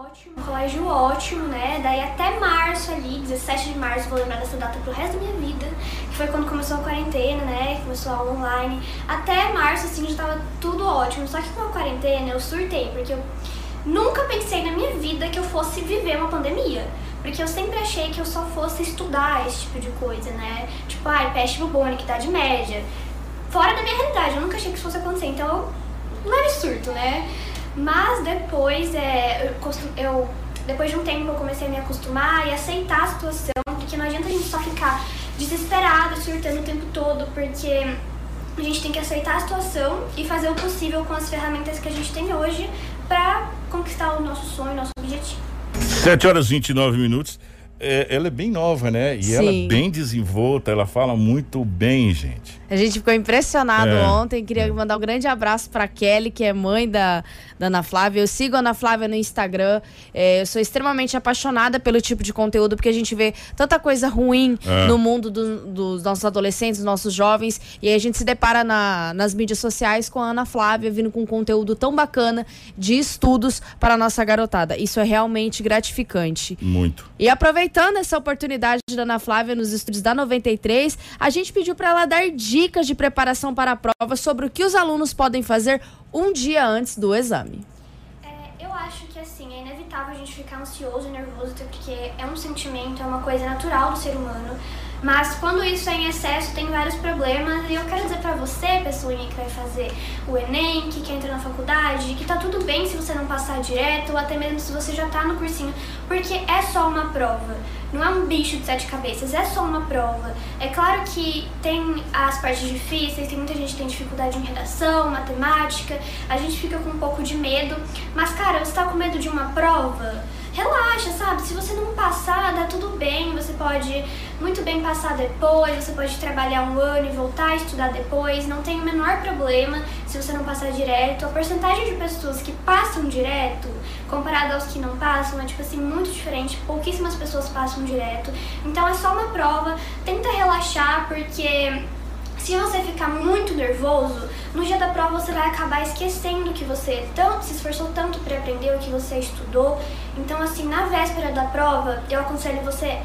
Ótimo, um colégio ótimo, né? Daí até março ali, 17 de março, vou lembrar dessa data pro resto da minha vida, que foi quando começou a quarentena, né? Começou a aula online. Até março, assim, já tava tudo ótimo. Só que com a quarentena eu surtei, porque eu nunca pensei na minha vida que eu fosse viver uma pandemia. Porque eu sempre achei que eu só fosse estudar esse tipo de coisa, né? Tipo, ai, peste bubônica, idade média. Fora da minha realidade, eu nunca achei que isso fosse acontecer. Então, leve surto, né? Mas depois, é, eu, eu, depois de um tempo, eu comecei a me acostumar e aceitar a situação, porque não adianta a gente só ficar desesperado, surtando o tempo todo, porque a gente tem que aceitar a situação e fazer o possível com as ferramentas que a gente tem hoje para conquistar o nosso sonho, nosso objetivo. 7 horas e 29 minutos. É, ela é bem nova, né? E Sim. ela é bem desenvolta, ela fala muito bem, gente. A gente ficou impressionado é. ontem. Queria mandar um grande abraço para Kelly, que é mãe da, da Ana Flávia. Eu sigo a Ana Flávia no Instagram. É, eu sou extremamente apaixonada pelo tipo de conteúdo, porque a gente vê tanta coisa ruim é. no mundo do, dos nossos adolescentes, dos nossos jovens. E aí a gente se depara na, nas mídias sociais com a Ana Flávia vindo com um conteúdo tão bacana de estudos para a nossa garotada. Isso é realmente gratificante. Muito. E aproveitando essa oportunidade da Ana Flávia nos estúdios da 93, a gente pediu para ela dar dicas dicas de preparação para a prova sobre o que os alunos podem fazer um dia antes do exame. É, eu acho que assim, é inevitável a gente ficar ansioso e nervoso, porque é um sentimento, é uma coisa natural do ser humano. Mas quando isso é em excesso, tem vários problemas. E eu quero dizer pra você, pessoinha que vai fazer o Enem, que quer entrar na faculdade, que tá tudo bem se você não passar direto, ou até mesmo se você já tá no cursinho, porque é só uma prova. Não é um bicho de sete cabeças, é só uma prova. É claro que tem as partes difíceis, tem muita gente que tem dificuldade em redação, matemática, a gente fica com um pouco de medo. Mas, cara, você tá com medo de uma prova? Relaxa, sabe? Se você não passar, dá tudo bem, você pode muito bem passar depois, você pode trabalhar um ano e voltar a estudar depois, não tem o menor problema se você não passar direto. A porcentagem de pessoas que passam direto, comparado aos que não passam, é tipo assim, muito diferente, pouquíssimas pessoas passam direto. Então é só uma prova, tenta relaxar, porque se você ficar muito nervoso, no dia da prova você vai acabar esquecendo que você tanto, se esforçou tanto para aprender o que você estudou. Então, assim, na véspera da prova, eu aconselho você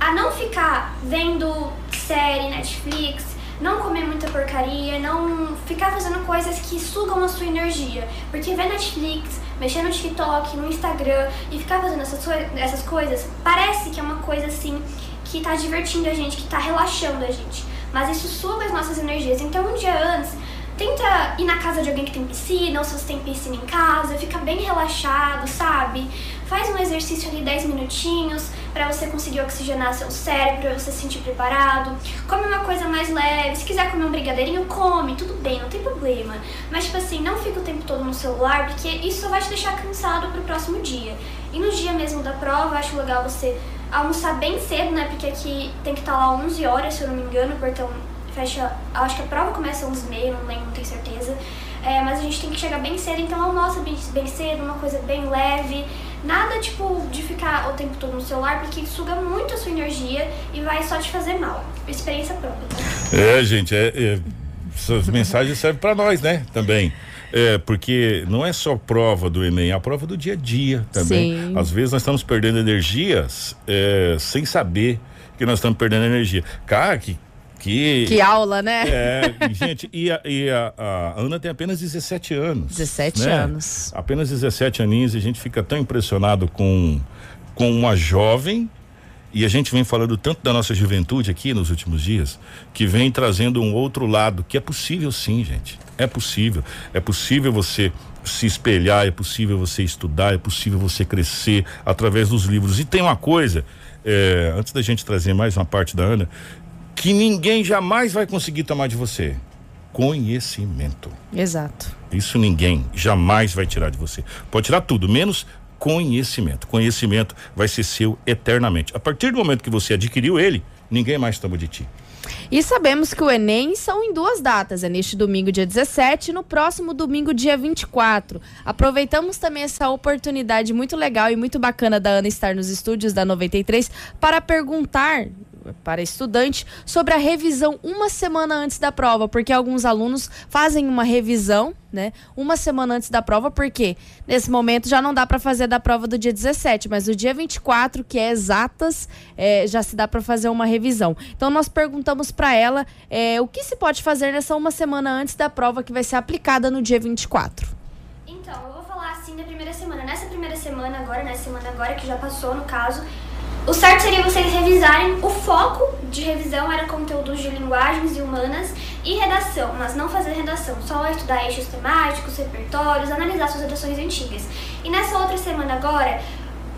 a não ficar vendo série, Netflix, não comer muita porcaria, não ficar fazendo coisas que sugam a sua energia. Porque ver Netflix, mexer no TikTok, no Instagram e ficar fazendo essas, essas coisas, parece que é uma coisa assim que tá divertindo a gente, que tá relaxando a gente. Mas isso suga as nossas energias. Então, um dia antes, tenta ir na casa de alguém que tem piscina, ou se você tem piscina em casa, fica bem relaxado, sabe? Faz um exercício ali 10 minutinhos para você conseguir oxigenar seu cérebro, para você se sentir preparado. Come uma coisa mais leve, se quiser comer um brigadeirinho, come, tudo bem, não tem problema. Mas tipo assim, não fica o tempo todo no celular, porque isso só vai te deixar cansado pro próximo dia. E no dia mesmo da prova, acho legal você almoçar bem cedo, né? Porque aqui tem que estar lá 11 horas, se eu não me engano, então fecha. Acho que a prova começa às 11h30, não lembro, não tenho certeza. É, mas a gente tem que chegar bem cedo, então almoça bem, bem cedo, uma coisa bem leve. Nada tipo de ficar o tempo todo no celular, porque suga muito a sua energia e vai só te fazer mal. Experiência própria. Tá? É, gente, é, é, essas mensagens servem para nós, né? Também. É, porque não é só prova do Enem, é a prova do dia a dia também. Sim. Às vezes nós estamos perdendo energias é, sem saber que nós estamos perdendo energia. Cara, que. Que, que aula, né? É, gente, e, a, e a, a, Ana tem apenas 17 anos. 17 né? anos. Apenas 17 aninhos e a gente fica tão impressionado com, com uma jovem e a gente vem falando tanto da nossa juventude aqui nos últimos dias, que vem trazendo um outro lado, que é possível sim, gente. É possível. É possível você se espelhar, é possível você estudar, é possível você crescer através dos livros. E tem uma coisa, é, antes da gente trazer mais uma parte da Ana, que ninguém jamais vai conseguir tomar de você. Conhecimento. Exato. Isso ninguém jamais vai tirar de você. Pode tirar tudo, menos conhecimento. Conhecimento vai ser seu eternamente. A partir do momento que você adquiriu ele, ninguém mais toma de ti. E sabemos que o Enem são em duas datas, é neste domingo, dia 17, e no próximo domingo, dia 24. Aproveitamos também essa oportunidade muito legal e muito bacana da Ana estar nos estúdios da 93 para perguntar para estudante sobre a revisão uma semana antes da prova, porque alguns alunos fazem uma revisão, né, uma semana antes da prova, porque nesse momento já não dá para fazer da prova do dia 17, mas o dia 24, que é exatas, é, já se dá para fazer uma revisão. Então nós perguntamos para ela é, o que se pode fazer nessa uma semana antes da prova que vai ser aplicada no dia 24. Então, eu vou falar assim da primeira semana. Nessa primeira semana agora, nessa semana agora que já passou, no caso, o certo seria vocês revisarem. O foco de revisão era conteúdos de linguagens e humanas e redação, mas não fazer redação, só estudar eixos temáticos, repertórios, analisar suas redações antigas. E nessa outra semana agora,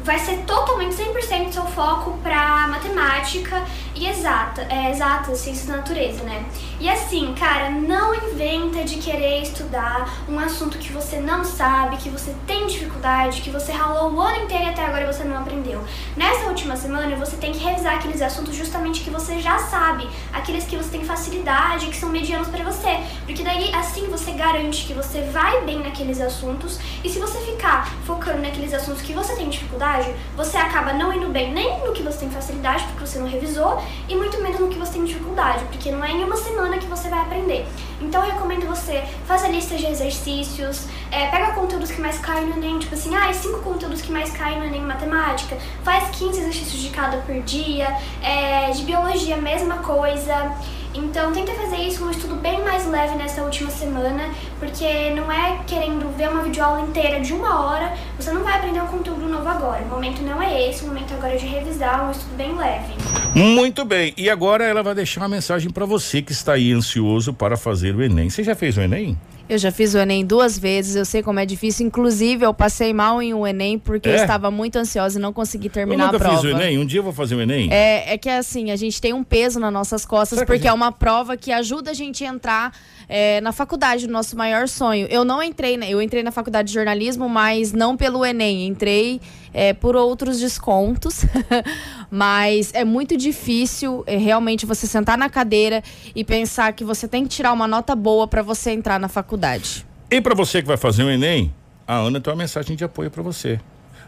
vai ser totalmente 100% seu foco para matemática e exata, é, exatas, ciências da natureza, né? E assim, cara, não inventa de querer estudar um assunto que você não sabe, que você tem dificuldade, que você ralou o ano inteiro e até agora você não aprendeu. Nessa última semana, você tem que revisar aqueles assuntos justamente que você já sabe, aqueles que você tem facilidade, que são medianos para você, porque daí assim você garante que você vai bem naqueles assuntos e se você ficar focando naqueles assuntos que você tem dificuldade, você acaba não indo bem nem no que você tem facilidade, porque você não revisou, e muito menos no que você tem dificuldade, porque não é em uma semana que você vai aprender. Então eu recomendo você faça listas de exercícios, é, pega conteúdos que mais caem no Enem, tipo assim, ah, cinco conteúdos que mais caem no Enem em matemática, faz 15 exercícios de cada por dia, é, de biologia, mesma coisa. Então tenta fazer isso um estudo bem mais leve nessa última semana, porque não é querendo ver uma videoaula inteira de uma hora, você não vai aprender um conteúdo novo agora. O momento não é esse, o momento agora é de revisar, um estudo bem leve. Muito bem, e agora ela vai deixar uma mensagem para você que está aí ansioso para fazer o Enem. Você já fez o Enem? Eu já fiz o Enem duas vezes, eu sei como é difícil. Inclusive, eu passei mal em um Enem porque é? eu estava muito ansiosa e não consegui terminar a prova. Eu nunca fiz o Enem, um dia eu vou fazer o Enem. É, é que assim, a gente tem um peso nas nossas costas Será porque gente... é uma prova que ajuda a gente a entrar é, na faculdade, no nosso maior sonho. Eu não entrei? Eu entrei na faculdade de jornalismo, mas não pelo Enem. Entrei é, por outros descontos. mas é muito difícil é, realmente você sentar na cadeira e pensar que você tem que tirar uma nota boa para você entrar na faculdade. E para você que vai fazer o Enem, a Ana tem uma mensagem de apoio para você.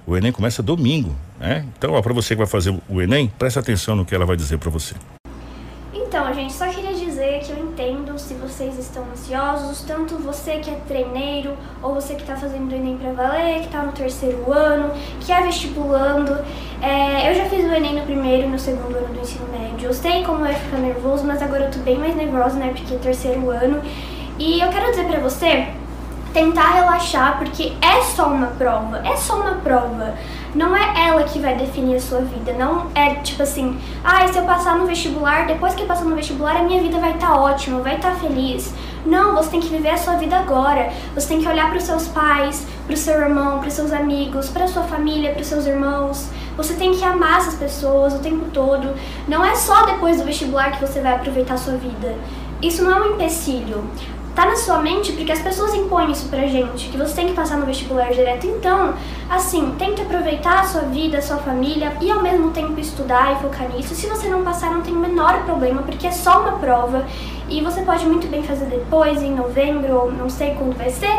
O Enem começa domingo, né? Então, para você que vai fazer o Enem, preste atenção no que ela vai dizer para você. Então, gente, só queria dizer que eu entendo se vocês estão ansiosos, tanto você que é treineiro, ou você que está fazendo o Enem para valer, que está no terceiro ano, que é vestibulando. É, eu já fiz o Enem no primeiro e no segundo ano do ensino médio. Eu sei como é ficar nervoso, mas agora eu tô bem mais nervosa, né, porque é terceiro ano. E eu quero dizer para você tentar relaxar, porque é só uma prova, é só uma prova. Não é ela que vai definir a sua vida, não é tipo assim, ah, se eu passar no vestibular, depois que eu passar no vestibular, a minha vida vai estar tá ótima, vai estar tá feliz. Não, você tem que viver a sua vida agora. Você tem que olhar para os seus pais, para o seu irmão, para os seus amigos, para sua família, para os seus irmãos. Você tem que amar essas pessoas o tempo todo. Não é só depois do vestibular que você vai aproveitar a sua vida. Isso não é um empecilho tá na sua mente porque as pessoas impõem isso pra gente, que você tem que passar no vestibular direto. Então, assim, tente aproveitar a sua vida, a sua família e ao mesmo tempo estudar e focar nisso. Se você não passar, não tem o menor problema, porque é só uma prova e você pode muito bem fazer depois, em novembro, ou não sei quando vai ser,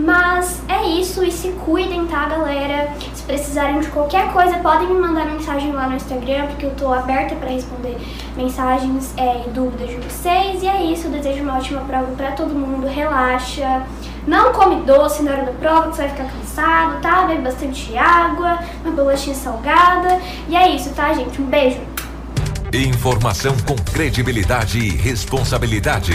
mas é isso e se cuidem, tá, galera? Se precisarem de qualquer coisa, podem me mandar mensagem lá no Instagram, porque eu tô aberta para responder mensagens é, e dúvidas de vocês. E é isso, eu desejo uma ótima prova para todo mundo, relaxa. Não come doce na hora da prova, que você vai ficar cansado, tá? Bebe bastante água, uma bolachinha salgada. E é isso, tá, gente? Um beijo. Informação com credibilidade e responsabilidade.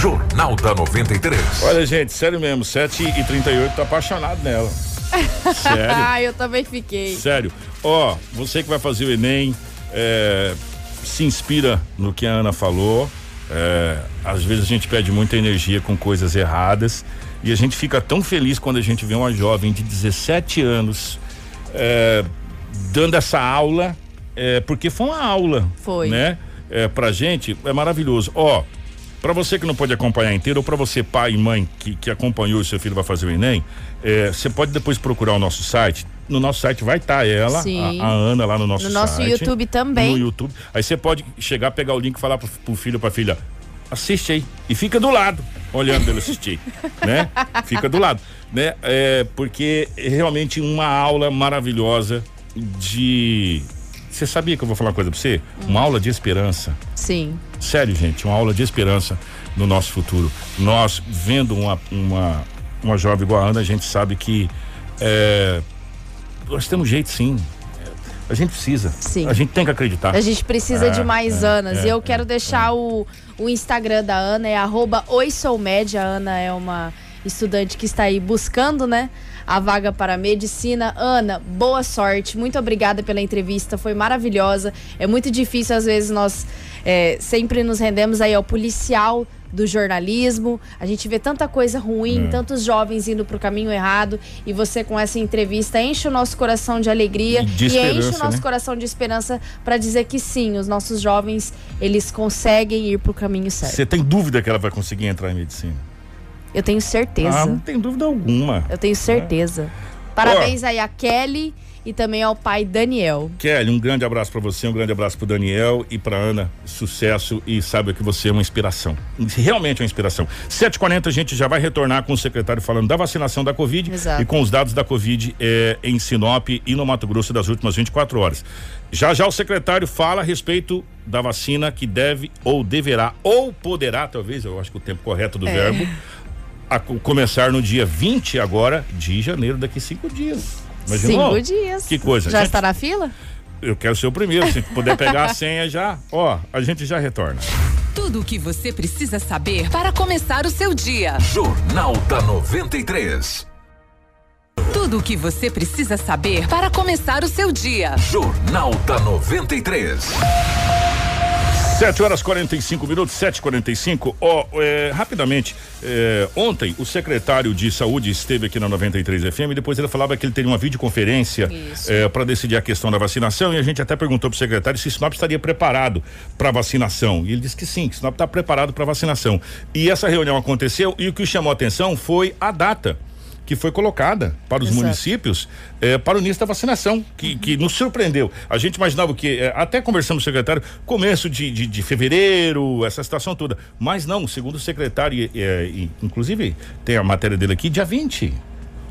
Jornal da 93. Olha, gente, sério mesmo, 7 e 38 tô apaixonado nela. Sério? ah, eu também fiquei. Sério. Ó, você que vai fazer o Enem, é, se inspira no que a Ana falou. É, às vezes a gente perde muita energia com coisas erradas e a gente fica tão feliz quando a gente vê uma jovem de 17 anos é, dando essa aula é, porque foi uma aula. Foi. Né? É, pra gente, é maravilhoso. Ó, para você que não pode acompanhar inteiro, ou para você, pai e mãe, que, que acompanhou e seu filho vai fazer o Enem, é, você pode depois procurar o nosso site. No nosso site vai estar tá ela, a, a, Ana, lá no nosso no site. No nosso YouTube também. No YouTube. Aí você pode chegar, pegar o link e falar pro, pro filho, pra filha, assiste aí. E fica do lado, olhando ele assistir, né? Fica do lado, né? É, porque é realmente uma aula maravilhosa de você sabia que eu vou falar uma coisa pra você? Hum. Uma aula de esperança. Sim. Sério, gente, uma aula de esperança no nosso futuro. Nós, vendo uma, uma, uma jovem igual a Ana, a gente sabe que é, nós temos jeito sim. A gente precisa. Sim. A gente tem que acreditar. A gente precisa é, de mais é, Anas. É, e eu quero é, deixar o, o Instagram da Ana, é arroba A Ana é uma estudante que está aí buscando, né? A vaga para medicina. Ana, boa sorte. Muito obrigada pela entrevista. Foi maravilhosa. É muito difícil, às vezes, nós é, sempre nos rendemos aí ao policial do jornalismo. A gente vê tanta coisa ruim, é. tantos jovens indo para o caminho errado. E você, com essa entrevista, enche o nosso coração de alegria de e enche o nosso né? coração de esperança para dizer que sim, os nossos jovens eles conseguem ir para o caminho certo. Você tem dúvida que ela vai conseguir entrar em medicina? Eu tenho certeza. Ah, não tem dúvida alguma. Eu tenho certeza. É. Parabéns aí a Kelly e também ao pai Daniel. Kelly, um grande abraço para você, um grande abraço para Daniel e para Ana. Sucesso e saiba que você é uma inspiração. Realmente é uma inspiração. 7h40 a gente já vai retornar com o secretário falando da vacinação da Covid Exato. e com os dados da Covid é, em Sinop e no Mato Grosso das últimas 24 horas. Já já o secretário fala a respeito da vacina que deve ou deverá ou poderá, talvez, eu acho que o tempo correto do é. verbo, a começar no dia 20 agora de janeiro, daqui cinco dias. Imaginou? Cinco dias. Que coisa. Já gente, está na fila? Eu quero ser o primeiro. Se puder pegar a senha já, ó, a gente já retorna. Tudo o que você precisa saber para começar o seu dia. Jornal da 93. Tudo o que você precisa saber para começar o seu dia. Jornal da 93. 7 horas 45 minutos, 7h45. Ó, oh, é, rapidamente, é, ontem o secretário de saúde esteve aqui na 93 FM e depois ele falava que ele teria uma videoconferência é, para decidir a questão da vacinação e a gente até perguntou pro secretário se Sinop estaria preparado para vacinação. E ele disse que sim, que Sinop está preparado para vacinação. E essa reunião aconteceu e o que chamou a atenção foi a data que foi colocada para os Exato. municípios eh, para o início da vacinação, que, uhum. que nos surpreendeu. A gente imaginava que, eh, até conversamos com o secretário, começo de, de, de, fevereiro, essa situação toda. Mas não, segundo o secretário, eh, inclusive tem a matéria dele aqui, dia 20.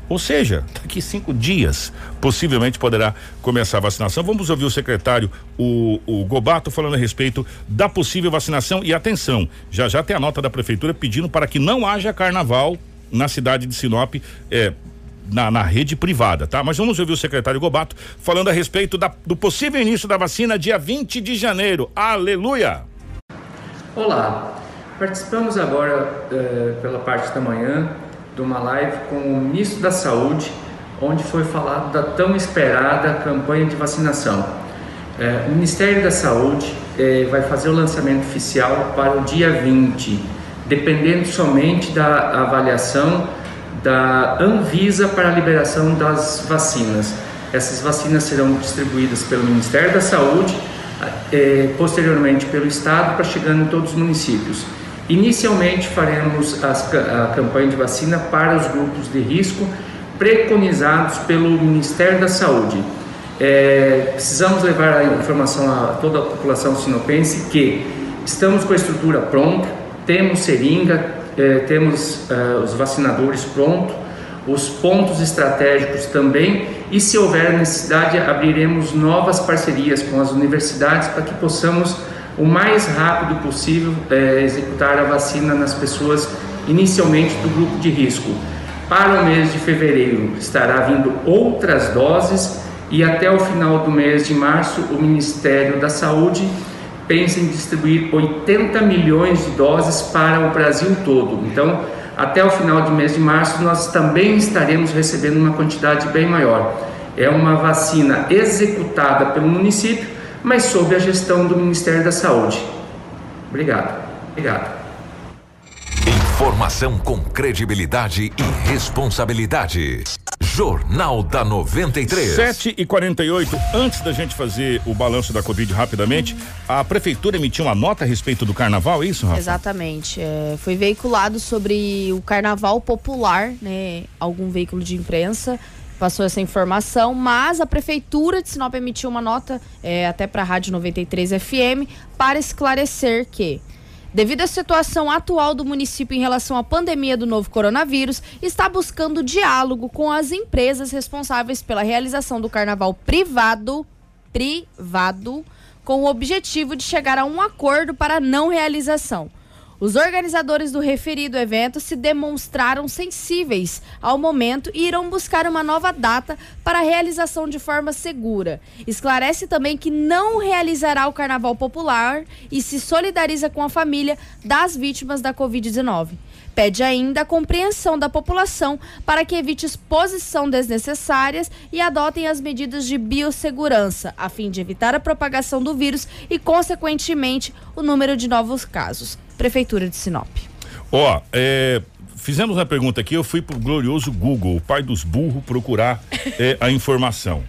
Ou seja, daqui cinco dias, possivelmente poderá começar a vacinação. Vamos ouvir o secretário, o, o Gobato, falando a respeito da possível vacinação. E atenção, já já tem a nota da prefeitura pedindo para que não haja carnaval na cidade de Sinop, é, na, na, rede privada, tá? Mas vamos ouvir o secretário Gobato falando a respeito da, do possível início da vacina dia 20 de janeiro. Aleluia! Olá, participamos agora eh, pela parte da manhã de uma live com o ministro da Saúde, onde foi falado da tão esperada campanha de vacinação. Eh, o Ministério da Saúde eh, vai fazer o lançamento oficial para o dia 20 dependendo somente da avaliação da Anvisa para a liberação das vacinas. Essas vacinas serão distribuídas pelo Ministério da Saúde, eh, posteriormente pelo Estado, para chegando em todos os municípios. Inicialmente faremos as, a campanha de vacina para os grupos de risco preconizados pelo Ministério da Saúde. É, precisamos levar a informação a toda a população sinopense que estamos com a estrutura pronta, temos seringa, eh, temos eh, os vacinadores prontos, os pontos estratégicos também, e se houver necessidade, abriremos novas parcerias com as universidades para que possamos, o mais rápido possível, eh, executar a vacina nas pessoas, inicialmente do grupo de risco. Para o mês de fevereiro estará vindo outras doses e até o final do mês de março o Ministério da Saúde pensa em distribuir 80 milhões de doses para o Brasil todo. Então, até o final do mês de março, nós também estaremos recebendo uma quantidade bem maior. É uma vacina executada pelo município, mas sob a gestão do Ministério da Saúde. Obrigado. Obrigado. Informação com credibilidade e responsabilidade. Jornal da 93. 7 e 48 Antes da gente fazer o balanço da Covid rapidamente, a prefeitura emitiu uma nota a respeito do carnaval, é isso, Rafa? Exatamente. É, foi veiculado sobre o carnaval popular, né? Algum veículo de imprensa passou essa informação, mas a prefeitura de Sinop emitiu uma nota é, até para a Rádio 93 FM para esclarecer que devido à situação atual do município em relação à pandemia do novo coronavírus, está buscando diálogo com as empresas responsáveis pela realização do carnaval privado, privado, com o objetivo de chegar a um acordo para não realização. Os organizadores do referido evento se demonstraram sensíveis ao momento e irão buscar uma nova data para a realização de forma segura. Esclarece também que não realizará o carnaval popular e se solidariza com a família das vítimas da Covid-19. Pede ainda a compreensão da população para que evite exposição desnecessárias e adotem as medidas de biossegurança, a fim de evitar a propagação do vírus e, consequentemente, o número de novos casos. Prefeitura de Sinop. Ó, oh, é, fizemos uma pergunta aqui, eu fui pro glorioso Google, o pai dos burros, procurar é, a informação.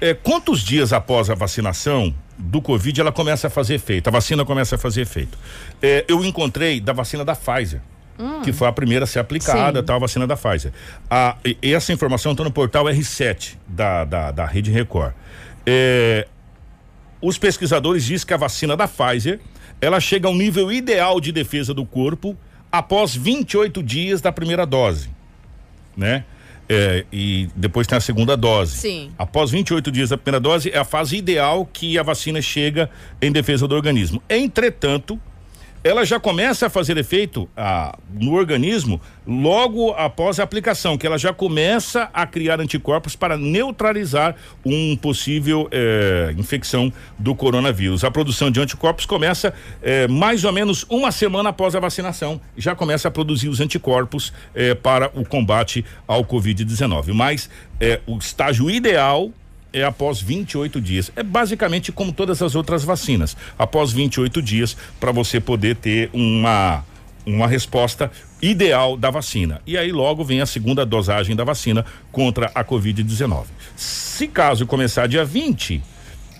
É, quantos dias após a vacinação do Covid ela começa a fazer efeito? A vacina começa a fazer efeito. É, eu encontrei da vacina da Pfizer. Hum. Que foi a primeira a ser aplicada, Sim. tal, a vacina da Pfizer. A, e, essa informação está no portal R7 da, da, da Rede Record. É, os pesquisadores dizem que a vacina da Pfizer ela chega ao nível ideal de defesa do corpo após 28 dias da primeira dose, né? É, e depois tem a segunda dose. Sim. Após 28 dias da primeira dose é a fase ideal que a vacina chega em defesa do organismo. Entretanto, ela já começa a fazer efeito ah, no organismo logo após a aplicação, que ela já começa a criar anticorpos para neutralizar um possível eh, infecção do coronavírus. A produção de anticorpos começa eh, mais ou menos uma semana após a vacinação, já começa a produzir os anticorpos eh, para o combate ao Covid-19. Mas o estágio ideal é após 28 dias. É basicamente como todas as outras vacinas. Após 28 dias, para você poder ter uma, uma resposta ideal da vacina. E aí logo vem a segunda dosagem da vacina contra a Covid-19. Se caso começar dia 20,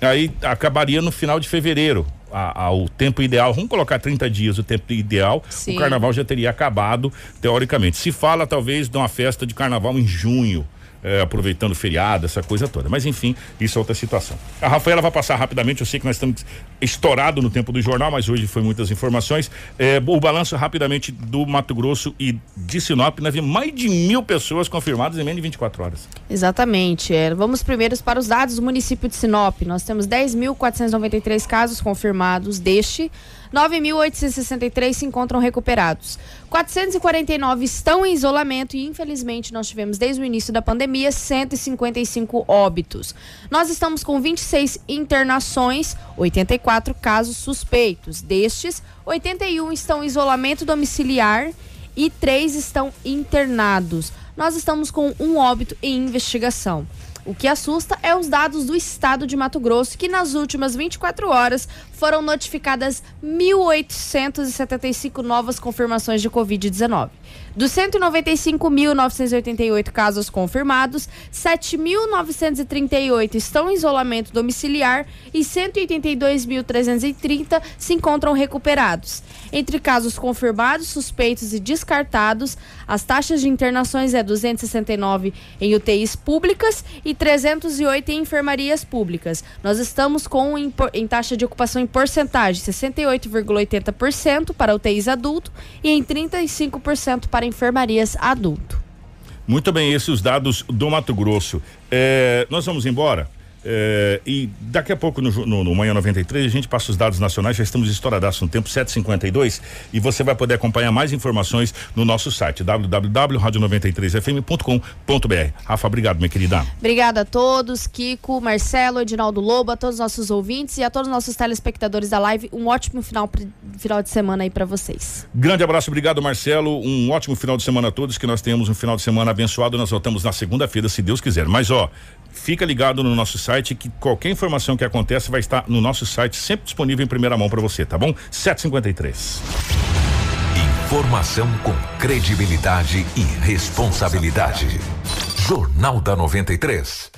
aí acabaria no final de fevereiro. A, a, o tempo ideal, vamos colocar 30 dias o tempo ideal, Sim. o carnaval já teria acabado, teoricamente. Se fala talvez de uma festa de carnaval em junho, eh, aproveitando o feriado, essa coisa toda. Mas enfim, isso é outra situação. A Rafaela vai passar rapidamente, eu sei que nós estamos estourado no tempo do jornal, mas hoje foi muitas informações. Eh, o balanço rapidamente do Mato Grosso e de Sinop, nós vimos mais de mil pessoas confirmadas em menos de 24 horas. Exatamente. É, vamos primeiros para os dados do município de Sinop. Nós temos 10.493 casos confirmados deste. 9.863 se encontram recuperados. 449 estão em isolamento e, infelizmente, nós tivemos desde o início da pandemia 155 óbitos. Nós estamos com 26 internações, 84 casos suspeitos. Destes, 81 estão em isolamento domiciliar e três estão internados. Nós estamos com um óbito em investigação. O que assusta é os dados do estado de Mato Grosso, que nas últimas 24 horas foram notificadas 1.875 novas confirmações de Covid-19. Dos 195.988 casos confirmados, 7.938 estão em isolamento domiciliar e 182.330 se encontram recuperados. Entre casos confirmados, suspeitos e descartados, as taxas de internações é 269 em UTIs públicas e 308 em enfermarias públicas. Nós estamos com em, taxa de ocupação porcentagem 68,80% para UTIs adulto e em 35% para enfermarias adulto. Muito bem, esses os dados do Mato Grosso. É, nós vamos embora. É, e daqui a pouco no, no, no Manhã 93 a gente passa os dados nacionais, já estamos estouradaço no tempo 752 e você vai poder acompanhar mais informações no nosso site www.radio93fm.com.br. Rafa, obrigado, minha querida. Obrigada a todos, Kiko, Marcelo, Edinaldo Lobo, a todos os nossos ouvintes e a todos os nossos telespectadores da live. Um ótimo final, final de semana aí para vocês. Grande abraço, obrigado Marcelo. Um ótimo final de semana a todos, que nós tenhamos um final de semana abençoado. Nós voltamos na segunda-feira, se Deus quiser. Mas ó, fica ligado no nosso site que qualquer informação que acontece vai estar no nosso site, sempre disponível em primeira mão para você, tá bom? 753. Informação com credibilidade e responsabilidade. Jornal da 93.